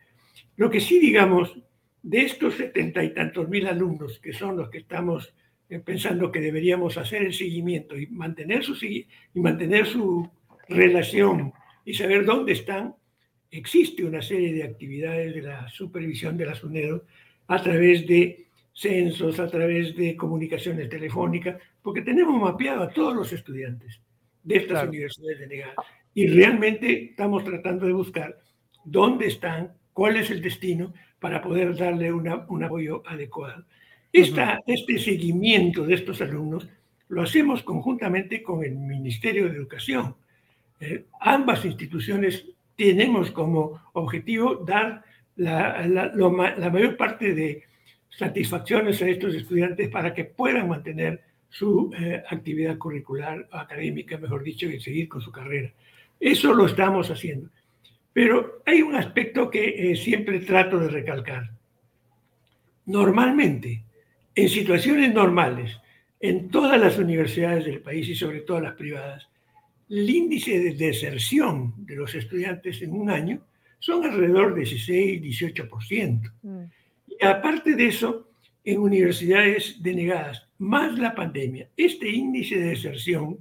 Lo que sí, digamos, de estos setenta y tantos mil alumnos que son los que estamos eh, pensando que deberíamos hacer el seguimiento y mantener su, y mantener su relación y saber dónde están, existe una serie de actividades de la supervisión de la SUNEDO a través de censos, a través de comunicaciones telefónicas, porque tenemos mapeado a todos los estudiantes de estas universidades denegadas y realmente estamos tratando de buscar dónde están, cuál es el destino para poder darle una, un apoyo adecuado. Esta, Este seguimiento de estos alumnos lo hacemos conjuntamente con el Ministerio de Educación. Eh, ambas instituciones tenemos como objetivo dar la, mayor parte de satisfacciones a estos estudiantes para que puedan mantener su eh, actividad curricular académica, mejor dicho, y seguir con su carrera. Eso lo estamos haciendo. Pero hay un aspecto que eh, siempre trato de recalcar. Normalmente, en situaciones normales, en todas las universidades del país y sobre todo las privadas, el índice de deserción de los estudiantes en un año son alrededor de 16, 18%. Mm. Y aparte de eso, en universidades denegadas, más la pandemia, este índice de deserción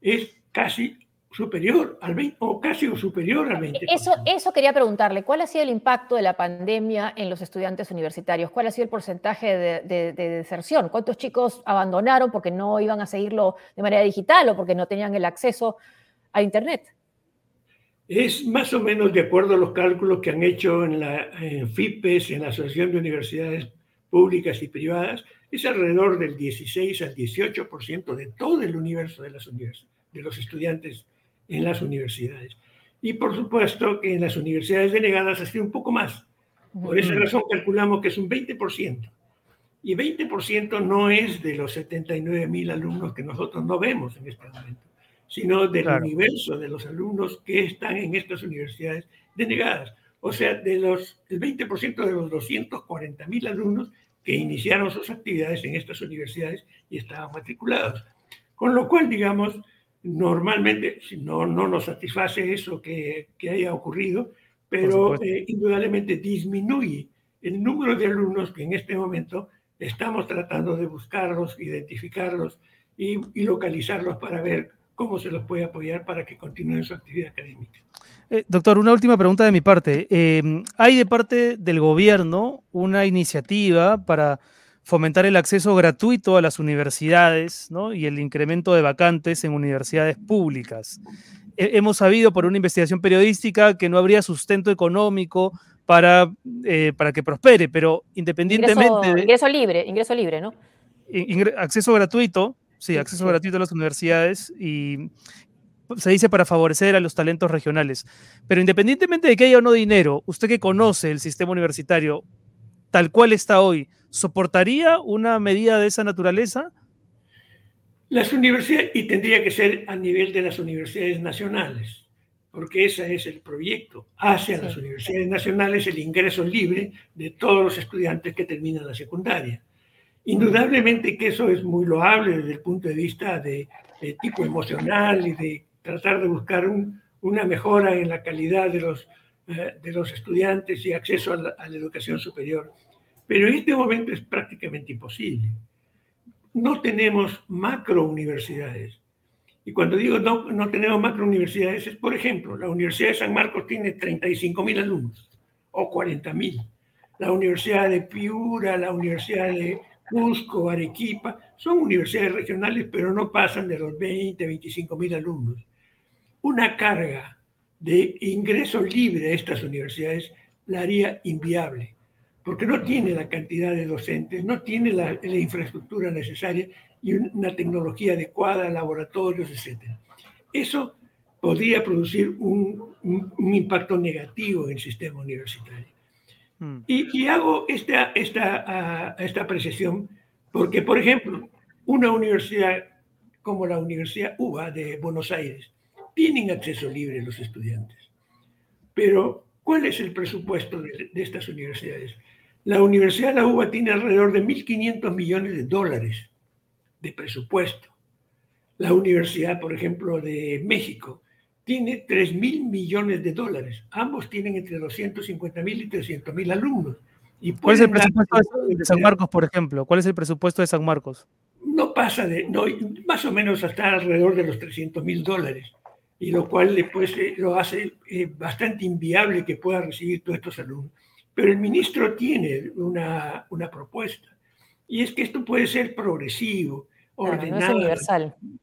es casi superior al 20 o casi superior al 20%. Eso, eso quería preguntarle, ¿cuál ha sido el impacto de la pandemia en los estudiantes universitarios? ¿Cuál ha sido el porcentaje de, deserción? ¿Cuántos chicos abandonaron porque no iban a seguirlo de manera digital o porque no tenían el acceso a Internet? Es más o menos de acuerdo a los cálculos que han hecho en la en FIPES, en la Asociación de Universidades Públicas y Privadas, es alrededor del 16 al 18% de todo el universo de, las de los estudiantes en las universidades. Y por supuesto que en las universidades denegadas ha sido un poco más. Por esa razón calculamos que es un 20%. Y 20% no es de los 79 mil alumnos que nosotros no vemos en este momento, sino del universo de los alumnos que están en estas universidades denegadas. O sea, de los, el 20% de los 240 mil alumnos que iniciaron sus actividades en estas universidades y estaban matriculados. Con lo cual, digamos, Normalmente no, no nos satisface eso que, que haya ocurrido, pero eh, indudablemente disminuye el número de alumnos que en este momento estamos tratando de buscarlos, identificarlos y, y localizarlos para ver cómo se los puede apoyar para que continúen su actividad académica. Eh, doctor, una última pregunta de mi parte. Eh, ¿Hay de parte del gobierno una iniciativa para fomentar el acceso gratuito a las universidades y el incremento de vacantes en universidades públicas. hemos sabido por una investigación periodística que no habría sustento económico para, eh, para que prospere, pero independientemente... Ingreso, de, ingreso libre, ingreso libre, ¿no? acceso gratuito, sí, acceso gratuito a las universidades y se dice para favorecer a los talentos regionales. Pero independientemente de que haya o no dinero, usted que conoce el sistema universitario tal cual está hoy, ¿soportaría una medida de esa naturaleza? Las universidades, y tendría que ser a nivel de las universidades nacionales, porque ese es el proyecto, hacia las universidades nacionales el ingreso libre de todos los estudiantes que terminan la secundaria. Indudablemente que eso es muy loable desde el punto de vista de, tipo emocional y de tratar de buscar una mejora en la calidad de los, eh, de los estudiantes y acceso a la educación superior. Pero en este momento es prácticamente imposible. No tenemos macro universidades. Y cuando digo no, no tenemos macro universidades, es por ejemplo, la Universidad de San Marcos tiene 35 mil alumnos o 40 mil. La Universidad de Piura, la Universidad de Cusco, Arequipa, son universidades regionales, pero no pasan de los 20, 25 mil alumnos. Una carga de ingreso libre a estas universidades la haría inviable porque no tiene la cantidad de docentes, no tiene la, infraestructura necesaria y una tecnología adecuada, laboratorios, etc. Eso podría producir un, impacto negativo en el sistema universitario. Hmm. Y, hago esta, esta, esta apreciación porque, por ejemplo, una universidad como la Universidad UBA de Buenos Aires tienen acceso libre los estudiantes. Pero, ¿cuál es el presupuesto de, de estas universidades? La Universidad de la UBA tiene alrededor de 1.500 millones de dólares de presupuesto. La Universidad, por ejemplo, de México tiene 3.000 millones de dólares. Ambos tienen entre 250.000 y 300.000 alumnos. Y ¿Cuál es el presupuesto de San Marcos, por ejemplo? ¿Cuál es el presupuesto de San Marcos? No pasa de, no, más o menos hasta alrededor de los 300.000 dólares, y lo cual después eh, lo hace eh, bastante inviable que pueda recibir todos estos alumnos. Pero el ministro tiene una, una propuesta y es que esto puede ser progresivo, ordenado,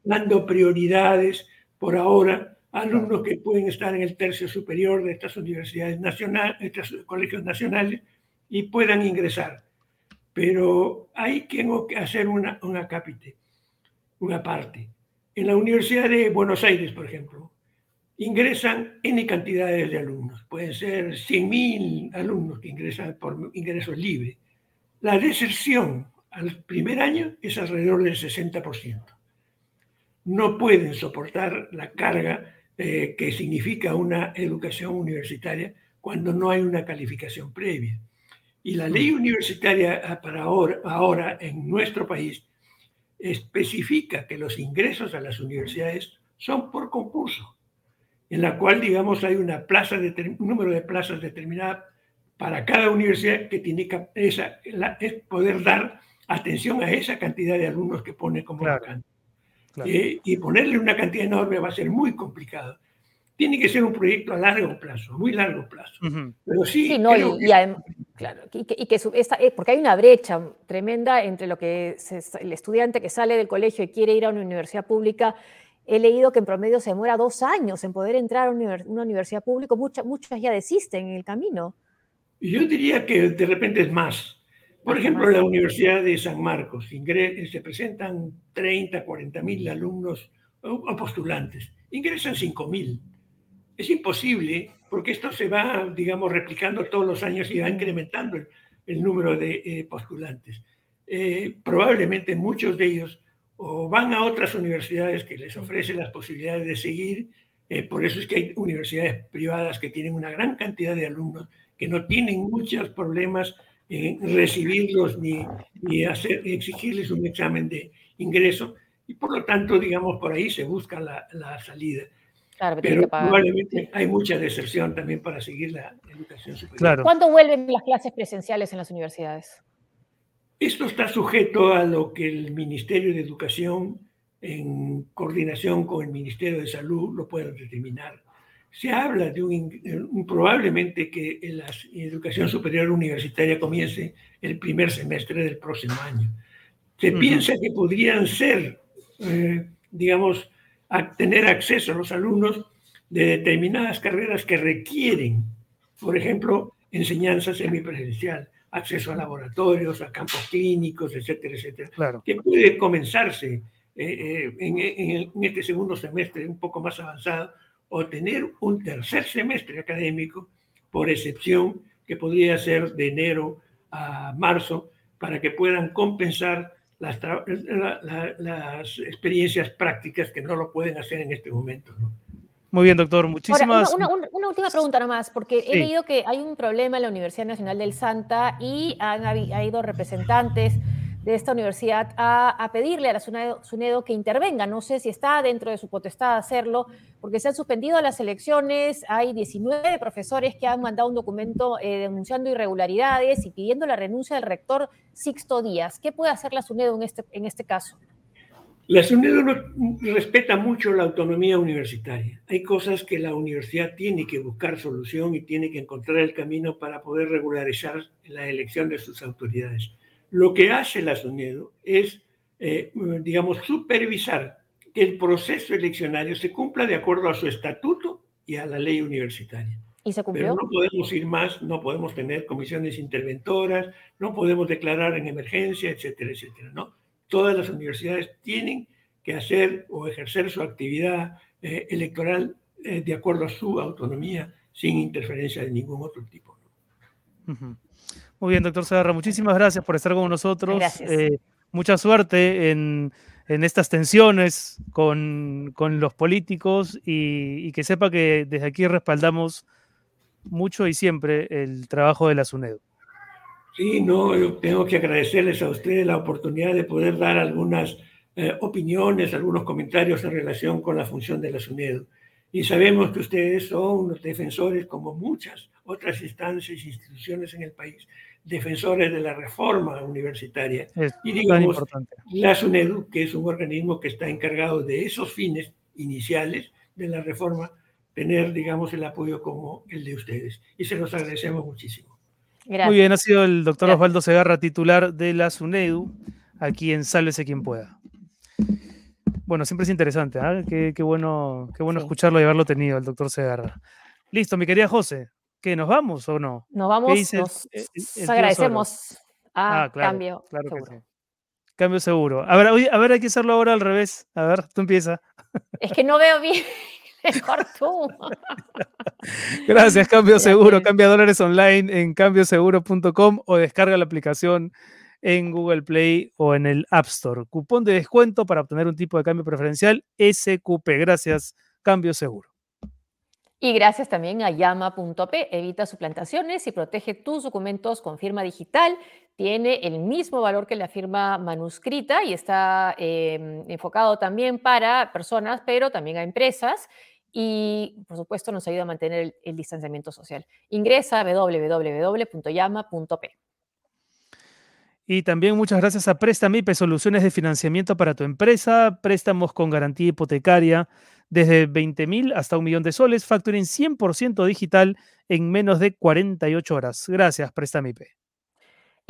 dando prioridades por ahora a alumnos que pueden estar en el tercio superior de estas universidades nacionales, estos colegios nacionales y puedan ingresar. Pero hay que hacer una, una capite, una parte. En la Universidad de Buenos Aires, por ejemplo, ingresan N cantidades de alumnos. Pueden ser 100.000 alumnos que ingresan por ingresos libres. La deserción al primer año es alrededor del 60%. No pueden soportar la carga eh, que significa una educación universitaria cuando no hay una calificación previa. Y la ley universitaria ah, para ahora, ahora en nuestro país especifica que los ingresos a las universidades son por concurso, en la cual, digamos, hay una plaza un número de plazas determinada para cada universidad que tiene que esa, es poder dar atención a esa cantidad de alumnos que pone como vacante. Eh, y ponerle una cantidad enorme va a ser muy complicado. Tiene que ser un proyecto a largo plazo, muy largo plazo. Pero sí, sí no, y, claro, y que, eh, porque hay una brecha tremenda entre lo que el estudiante que sale del colegio y quiere ir a una universidad pública He leído que en promedio se demora dos años en poder entrar a una universidad pública. Muchas, muchas ya desisten en el camino. Yo diría que de repente es más. Por ejemplo, la Universidad de San Marcos se presentan 30, 40 mil alumnos o postulantes. Ingresan 5 mil. Es imposible porque esto se va, digamos, replicando todos los años y va incrementando el, número de eh, postulantes. Eh, probablemente muchos de ellos o van a otras universidades que les ofrecen las posibilidades de seguir. Eh, por eso es que hay universidades privadas que tienen una gran cantidad de alumnos que no tienen muchos problemas en recibirlos ni, ni hacer, exigirles un examen de ingreso y por lo tanto, digamos, por ahí se busca la, la salida. pero probablemente hay mucha deserción también para seguir la educación superior. Claro. ¿Cuándo vuelven las clases presenciales en las universidades? Esto está sujeto a lo que el Ministerio de Educación, en coordinación con el Ministerio de Salud, lo pueda determinar. Se habla de un, probablemente que la educación superior universitaria comience el primer semestre del próximo año. Se piensa que podrían ser, eh, digamos, a tener acceso a los alumnos de determinadas carreras que requieren, por ejemplo, enseñanza semipresencial acceso a laboratorios, a campos clínicos, etcétera, etcétera, claro. que puede comenzarse eh, eh, en, este segundo semestre un poco más avanzado o tener un tercer semestre académico, por excepción, que podría ser de enero a marzo, para que puedan compensar las, las experiencias prácticas que no lo pueden hacer en este momento. ¿no? Muy bien, doctor. Muchísimas. una, última pregunta nomás, porque he leído que hay un problema en la Universidad Nacional del Santa y han ha ido representantes de esta universidad a, pedirle a la SUNEDO, que intervenga. No sé si está dentro de su potestad hacerlo, porque se han suspendido las elecciones. Hay 19 profesores que han mandado un documento eh, denunciando irregularidades y pidiendo la renuncia del rector Sixto Díaz. ¿Qué puede hacer la SUNEDO en este, en este caso? La SUNEDO no respeta mucho la autonomía universitaria. Hay cosas que la universidad tiene que buscar solución y tiene que encontrar el camino para poder regularizar la elección de sus autoridades. Lo que hace la SUNEDO es, eh, digamos, supervisar que el proceso eleccionario se cumpla de acuerdo a su estatuto y a la ley universitaria. ¿Y se cumplió? Pero no podemos ir más, no podemos tener comisiones interventoras, no podemos declarar en emergencia, etcétera, etcétera, ¿no? Todas las universidades tienen que hacer o ejercer su actividad eh, electoral eh, de acuerdo a su autonomía, sin interferencia de ningún otro tipo. Muy bien, doctor Segarra, muchísimas gracias por estar con nosotros. Eh, mucha suerte en, estas tensiones con, los políticos y, que sepa que desde aquí respaldamos mucho y siempre el trabajo de la SUNEDO. Sí, no, yo tengo que agradecerles a ustedes la oportunidad de poder dar algunas eh, opiniones, algunos comentarios en relación con la función de la SUNEDO. Y sabemos que ustedes son unos defensores, como muchas otras instancias e instituciones en el país, defensores de la reforma universitaria. y digamos, la SUNEDU, que es un organismo que está encargado de esos fines iniciales de la reforma, tener, digamos, el apoyo como el de ustedes. Y se los agradecemos muchísimo. Muy bien, ha sido el doctor Osvaldo Segarra, titular de la SUNEDU, aquí en Sálvese quien pueda. Bueno, siempre es interesante, ¿ah? qué, bueno, qué bueno escucharlo y haberlo tenido, el doctor Segarra. Listo, mi querida José, ¿qué, nos vamos o no? Nos vamos, nos agradecemos a ah, cambio seguro. Cambio seguro. A ver, a ver, hay que hacerlo ahora al revés. A ver, tú empieza. Es que no veo bien. Mejor tú. Gracias, Cambio Seguro. Cambia dólares online en cambioseguro.com o descarga la aplicación en Google Play o en el App Store. Cupón de descuento para obtener un tipo de cambio preferencial SQP. Gracias, Cambio Seguro. Y gracias también a llama.p, evita suplantaciones y protege tus documentos con firma digital. Tiene el mismo valor que la firma manuscrita y está em, enfocado también para personas, pero también a empresas. Y por supuesto nos ayuda a mantener el, distanciamiento social. Ingresa a www.llama.p. Y también muchas gracias a Prestamipe, soluciones de financiamiento para tu empresa, préstamos con garantía hipotecaria desde 20 mil hasta un millón de soles, factoring 100% digital en menos de 48 horas. Gracias, Prestamipe.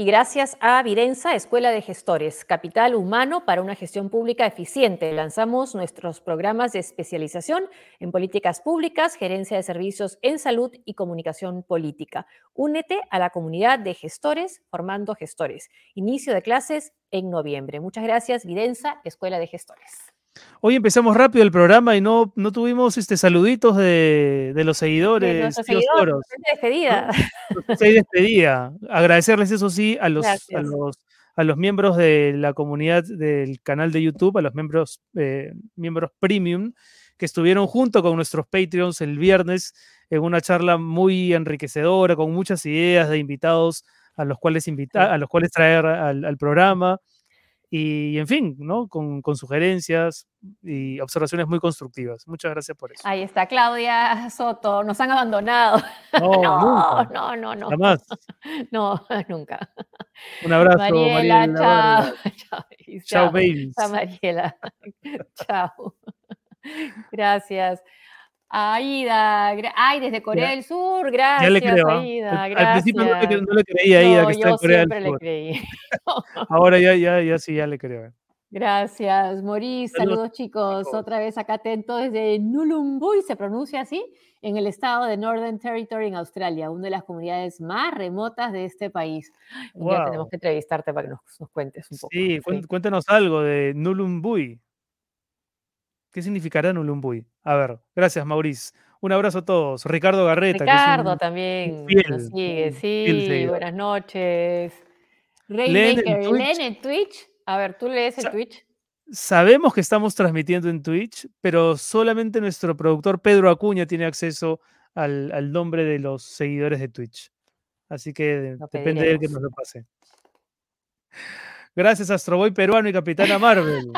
Y gracias a Videnza, Escuela de Gestores, Capital Humano para una gestión pública eficiente. Lanzamos nuestros programas de especialización en políticas públicas, gerencia de servicios en salud y comunicación política. Únete a la comunidad de gestores formando gestores. Inicio de clases en noviembre. Muchas gracias, Videnza, Escuela de Gestores. Hoy empezamos rápido el programa y no, no tuvimos este, saluditos de, de los seguidores. De nuestros seguidores, de despedida. ¿no? despedida. Agradecerles, eso sí, a los, a los, a los miembros de la comunidad del canal de YouTube, a los miembros, eh, miembros premium, que estuvieron junto con nuestros Patreons el viernes en una charla muy enriquecedora, con muchas ideas de invitados a los cuales, invitar, a los cuales traer al, al programa y en fin, ¿no? Con, con, sugerencias y observaciones muy constructivas. Muchas gracias por eso. Ahí está Claudia Soto, nos han abandonado. No, no, nunca. no, no, no. Jamás. No, nunca. Un abrazo, Mariela. Mariela chao. chao. Chao, babies. Chao, Mariela. chao. Gracias. Aida, ay, desde Corea del Sur, gracias. Ya le creo. Aida, al, gracias. principio no le, no le creía a Aida no, que está yo en Corea siempre del le Sur. creí. Ahora ya, ya, ya sí, ya le creo. Gracias, Maurice. Saludos, Saludos chicos. Otra vez acá atento desde Nulumbuy, se pronuncia así, en el estado de Northern Territory en Australia, una de las comunidades más remotas de este país. Wow. Ya tenemos que entrevistarte para que nos, nos cuentes un poco. Sí, sí, cuéntanos algo de Nulumbuy. ¿Qué significará Nulumbuy? A ver, gracias, Maurice. Un abrazo a todos. Ricardo Garreta. Ricardo que es un, también fiel, nos sigue. Sí, fiel buenas noches. Rainmaker, ¿leen en Twitch? A ver, ¿tú lees el Twitch? Sabemos que estamos transmitiendo en Twitch, pero solamente nuestro productor Pedro Acuña tiene acceso al, al nombre de los seguidores de Twitch. Así que Lo depende de él que nos lo pase. Gracias, Astroboy peruano y Capitana Marvel.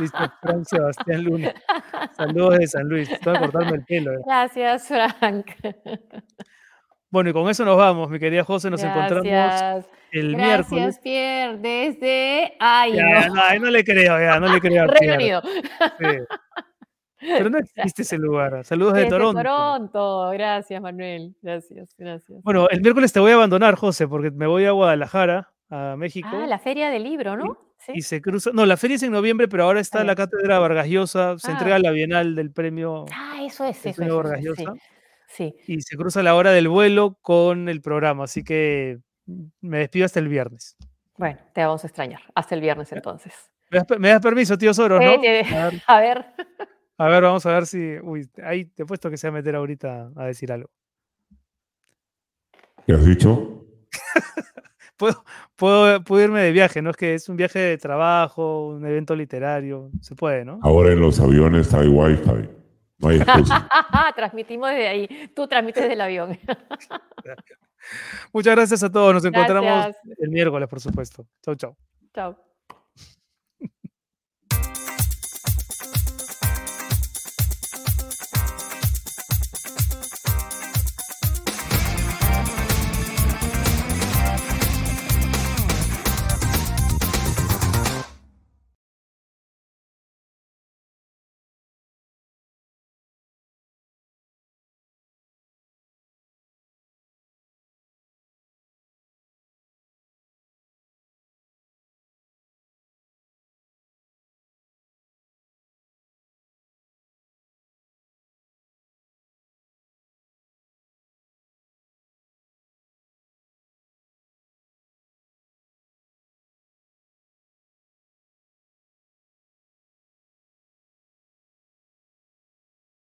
Dice Frank Sebastián Luna. Saludos de San Luis. Estoy a cortarme el pelo. Eh. Gracias, Frank. Bueno, y con eso nos vamos, mi querida José. Nos Gracias. encontramos el Gracias, miércoles. Gracias, Pierre. Desde. Ay, ya, no. no, no le creo, ya, no le creo. Reino. Pero no existe ese lugar. Saludos Desde de Toronto. Toronto. Gracias, Manuel. Gracias, gracias. Bueno, el miércoles te voy a abandonar, José, porque me voy a Guadalajara, a México. Ah, la feria del libro, ¿no? ¿Sí? Y se cruza. No, la feria es en noviembre, pero ahora está Ah, la cátedra Vargas Llosa. Se Ah. entrega la Bienal del premio, Ah, eso es, eso es. premio eso Vargas es, Llosa. Sí. sí. Y se cruza la hora del vuelo con el programa. Así que me despido hasta el viernes. Bueno, te vamos a extrañar. Hasta el viernes entonces. ¿Me das, me das permiso, tío Soros, Eh, no? eh, A ver, A ver. a ver, vamos a ver si. Uy, ahí te he puesto que se va a meter ahorita a decir algo. ¿Qué has dicho? Puedo, puedo, puedo irme de viaje, ¿no? Es que es un viaje de trabajo, un evento literario. Se puede, ¿no? Ahora en los aviones hay wifi. No hay excusa. Transmitimos desde ahí. Tú transmites desde el avión. Muchas gracias a todos. Nos encontramos Gracias. el miércoles, por supuesto. Chau, chau. Chao.